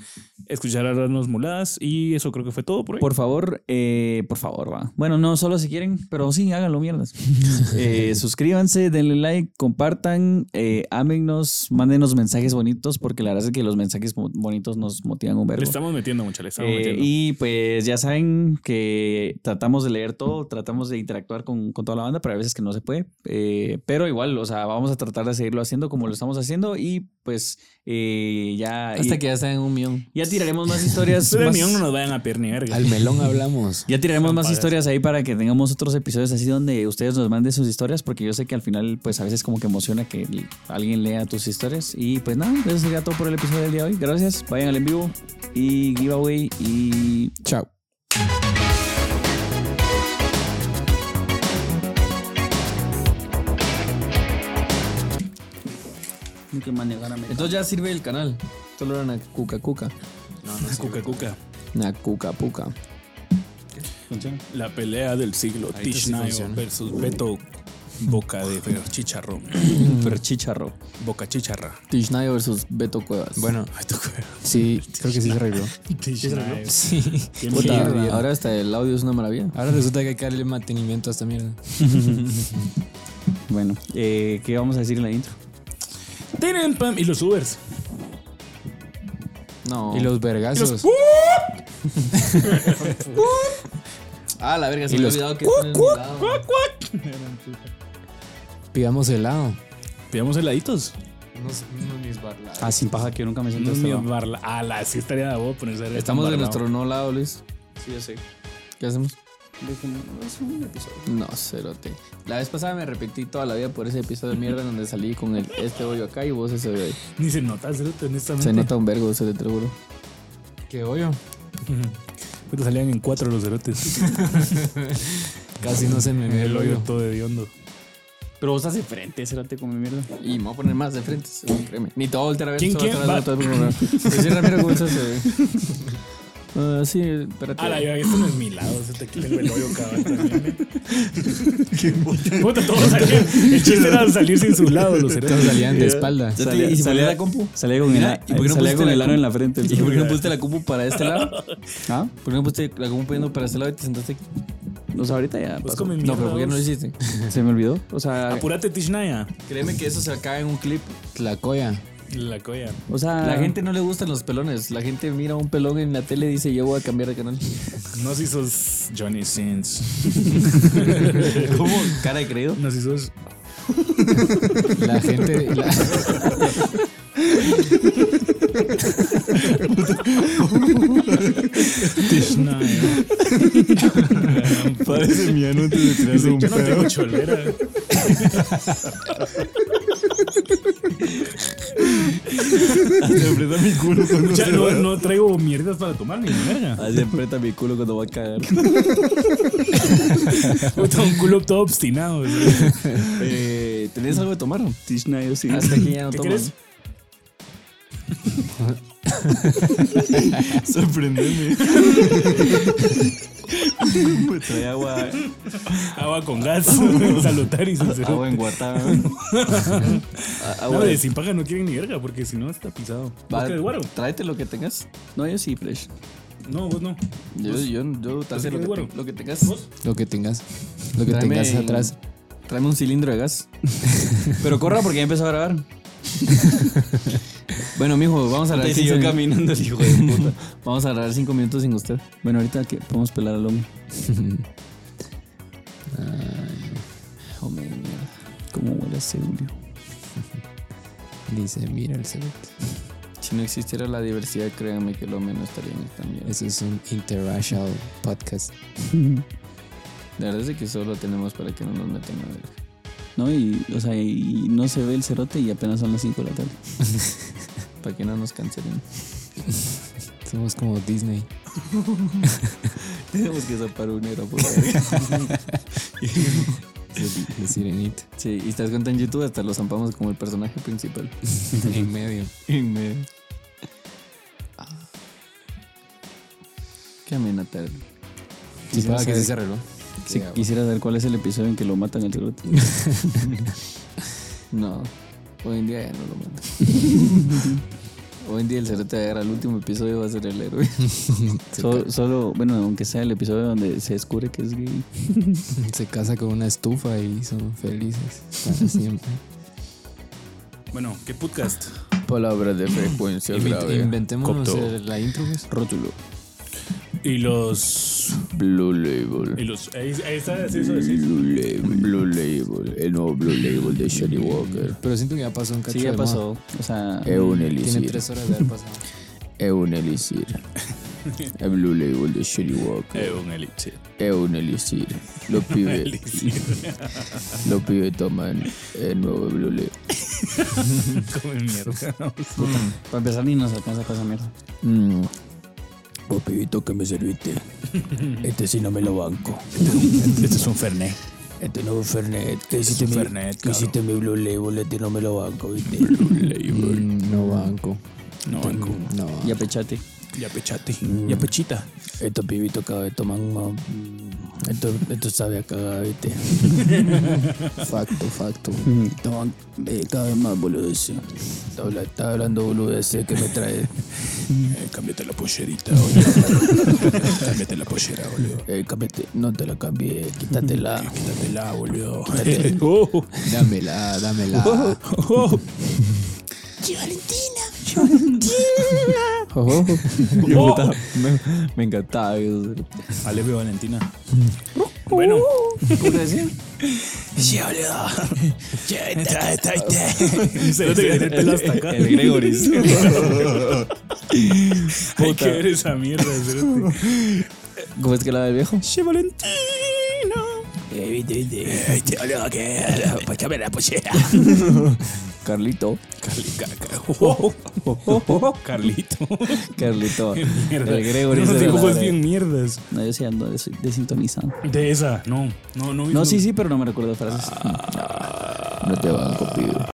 Escuchar a las muladas. Y eso creo que fue todo por hoy. Por favor, eh, por favor, va. Bueno, no solo si quieren, pero sí, háganlo, mierdas. Eh, suscríbanse, denle like, compartan, eh, ámennos, mándenos mensajes bonitos, porque la verdad es que los mensajes bonitos nos motivan un le verbo. estamos metiendo mucho, le estamos Eh, metiendo. y pues ya saben que tratamos de leer todo, tratamos de interactuar con, con toda la banda, pero hay veces que no se puede. Eh, pero igual, o sea, vamos a tratar de seguirlo haciendo como lo estamos haciendo y pues eh, ya... Hasta y- que ya estén en un millón. ya tiraremos más historias. Pero el más- millón no nos vayan a verga. Al melón hablamos. ya tiraremos más historias ahí para que tengamos otros episodios así donde ustedes nos manden sus historias, porque yo sé que al final, pues a veces como que emociona que alguien lea tus historias. Y pues nada, eso sería todo por el episodio del día de hoy. Gracias, vayan al en vivo y giveaway y Chao. Entonces ya sirve el canal. Solo era una cuca cuca. Cuca Cuca. Una cuca puca. La pelea del siglo. Sí Tishnayo funciona. versus Beto Boca de Chicharro. pero chicharro. Boca Chicharra. Tishnayo versus Beto Cuevas. Bueno, Ay, tu cueva. sí, creo que sí se arregló. Tishnayo. Sí. Qué Puta, mierda. ahora hasta el audio es una maravilla. Ahora resulta que hay que darle mantenimiento a esta mierda. Bueno, eh, ¿qué vamos a decir en la intro? Tienen pam. Y los Ubers. No. Y los vergazos. Ah, la verga, se Y me los había olvidado que no es mi lado. Pidamos helado. Pidamos heladitos. Unos, mis barlados. Ah, sin paja que yo nunca me siento No este mi lado. barla. Ah, la sí estaría de vos ponerse Estamos de nuestro no lado, Luis. Sí, yo sé. ¿Qué hacemos? Es un episodio. No, cerote. La vez pasada me repetí toda la vida por ese episodio de mierda donde salí con el, este hoyo acá y vos ese hoyo ahí. Ni se nota, cerote, honestamente. Se nota un vergo, se te juro. ¿Qué hoyo? Puta, salían en cuatro los cerotes. Casi no se me ve el el hoyo todo hediondo. Pero vos estás de frente, cérate como mierda. Y me voy a poner más de frente, según, créeme. Ni todo voltear a ver. ¿Quién, quién? Pues sí, Ramiro, ¿cómo estás? Ah, sí, espérate. Ah, la yo, este no es mi lado, este aquí tengo el hoyo cabrón también. ¿eh? Puta, todos salían. El chiste era salir sin su lado, los Todos salían de espalda. Salía, ¿y si salía- la compu? Salía con, Mira, el, ¿y por qué no salía con el aro en la frente. ¿Y por qué no pusiste la compu para este lado? ¿Ah? ¿Por qué no pusiste la compu yendo para este lado y te sentaste aquí? O sea, ahorita ya Pues pasó. No, pero ¿por qué no lo hiciste? Se me olvidó. O sea, Apúrate, Tishnaya. Créeme que eso se acaba en un clip. Tlacoya. La colla. o sea, La gente no le gustan los pelones. La gente mira un pelón en la tele y dice, yo voy a cambiar de canal. No si sos Johnny Sins. ¿Cómo? ¿Cara de creído? No si sos. La gente. la- Tishnaya. Parece mi anuncio de tirar Dice, yo no tengo cholera. Se aprieta mi culo cuando Ya no, no traigo mierdas para tomar ni verga. Así aprieta mi culo cuando va a cagar. Puta, un culo todo obstinado. Eh, ¿Tenés algo de tomar? Tishna, yo sí. Hasta aquí ya no ¿Qué toman. quieres? Sorprendeme. Me trae agua, Agua con gas. Salutaris. sincero. agua en guatada. No, agua de sin paja no quieren ni verga porque si no está pisado. Va, ¿Vos? Tráete lo que tengas. No, yo sí, Fresh. No, vos no. Yo, yo, yo tráete lo que, guaro? te- lo que tengas. ¿Vos? Lo que tengas. Lo que Tráeme- tengas atrás. Tráeme un cilindro de gas. Pero corra porque ya empezó a grabar. Bueno, mijo, vamos a grabar. Te siguió 15 caminando el hijo de puta. Vamos a cinco minutos sin usted. Bueno, ahorita que podemos pelar al hombre. Hombre, de mierda. ¿Cómo huele a Julio? Dice, mira el cerote. Si no existiera la diversidad, créanme que lo menos estaría en esta mierda. Ese es un interracial podcast. La verdad es que solo tenemos para que no nos metan a ver. No, y, o sea, y no se ve el cerote y apenas son las 5 de la tarde. Para que no nos cancelen. Somos como Disney. Tenemos que zapar un era por De sirenita. Sí, y das cuenta en YouTube, hasta lo zampamos como el personaje principal. en medio. En medio. Qué amenata. Sí, Quisiera para que se arregló. Si quisiera saber cuál es el episodio en que lo matan al cerote. No, hoy en día ya no lo mando. hoy en día el cerote agarra el último episodio va a ser el héroe. Solo, solo, bueno, aunque sea el episodio donde se descubre que es gay. Se casa con una estufa y son felices para siempre. Bueno, ¿qué podcast? Palabras de frecuencia Invent- Inventémonos Copto. la intro, pues. Rótulo. Y los. Blue Label. Y los ahí, ahí está, eso. Blue Label. Blue Label. El nuevo Blue Label de Johnny Walker. Pero siento que ya pasó un cacho Sí, ya pasó. O sea, Es un Tiene elixir. tres horas de haber pasado. Es un elixir. El Blue Label de Johnny Walker. Eh, un elixir. Es un elixir. Los pibes, Elixir. los pibes toman el nuevo Blue Label. Come mierda. para empezar ni nos alcanza para esa mierda. Mm. Pibito que me serviste. Este sí no me lo banco. Este es un Fernet. Este no es Fernet. Que hiciste, un mi, Fernet, que hiciste mi Blue Label. Este no me lo banco, ¿viste? Mm, no banco. No, banco. No. Ya pechate. Ya pechate. Ya pechita. Estos pibitos cada vez toman más. Esto, esto sabe a cagar, ¿viste? Facto, facto. Eh, cada vez más boludeces. Está, habla- está hablando boludeces que me trae. Eh, cámbiate la pollerita, boludo. cámbiate la pollera, boludo. Eh, cámbiate. no te la cambié, quítatela. Quítatela, boludo. Quítate. Oh, Dámela, dámela. oh. Oh, puta, me, me encantaba. Aleve Valentina. Bueno. ¿Cómo te decía? Sí, boludo. Ya, está, está, está. Se lo tiene el Gregoris. Hay que ver esa mierda. ¿Cómo es que la del viejo? Sí, Valentino. Eh, boludo, que. Pachame la pollera. Carlito. Carli- ca- ca- Carlito. Carlito. Mierda. El Gregoris. No, dibujos bien mierdas. No, yo sí ando des- desintonizado. De esa, no. No, no. No, sí, sí, pero no me recuerdo frases. No te banco, pibe.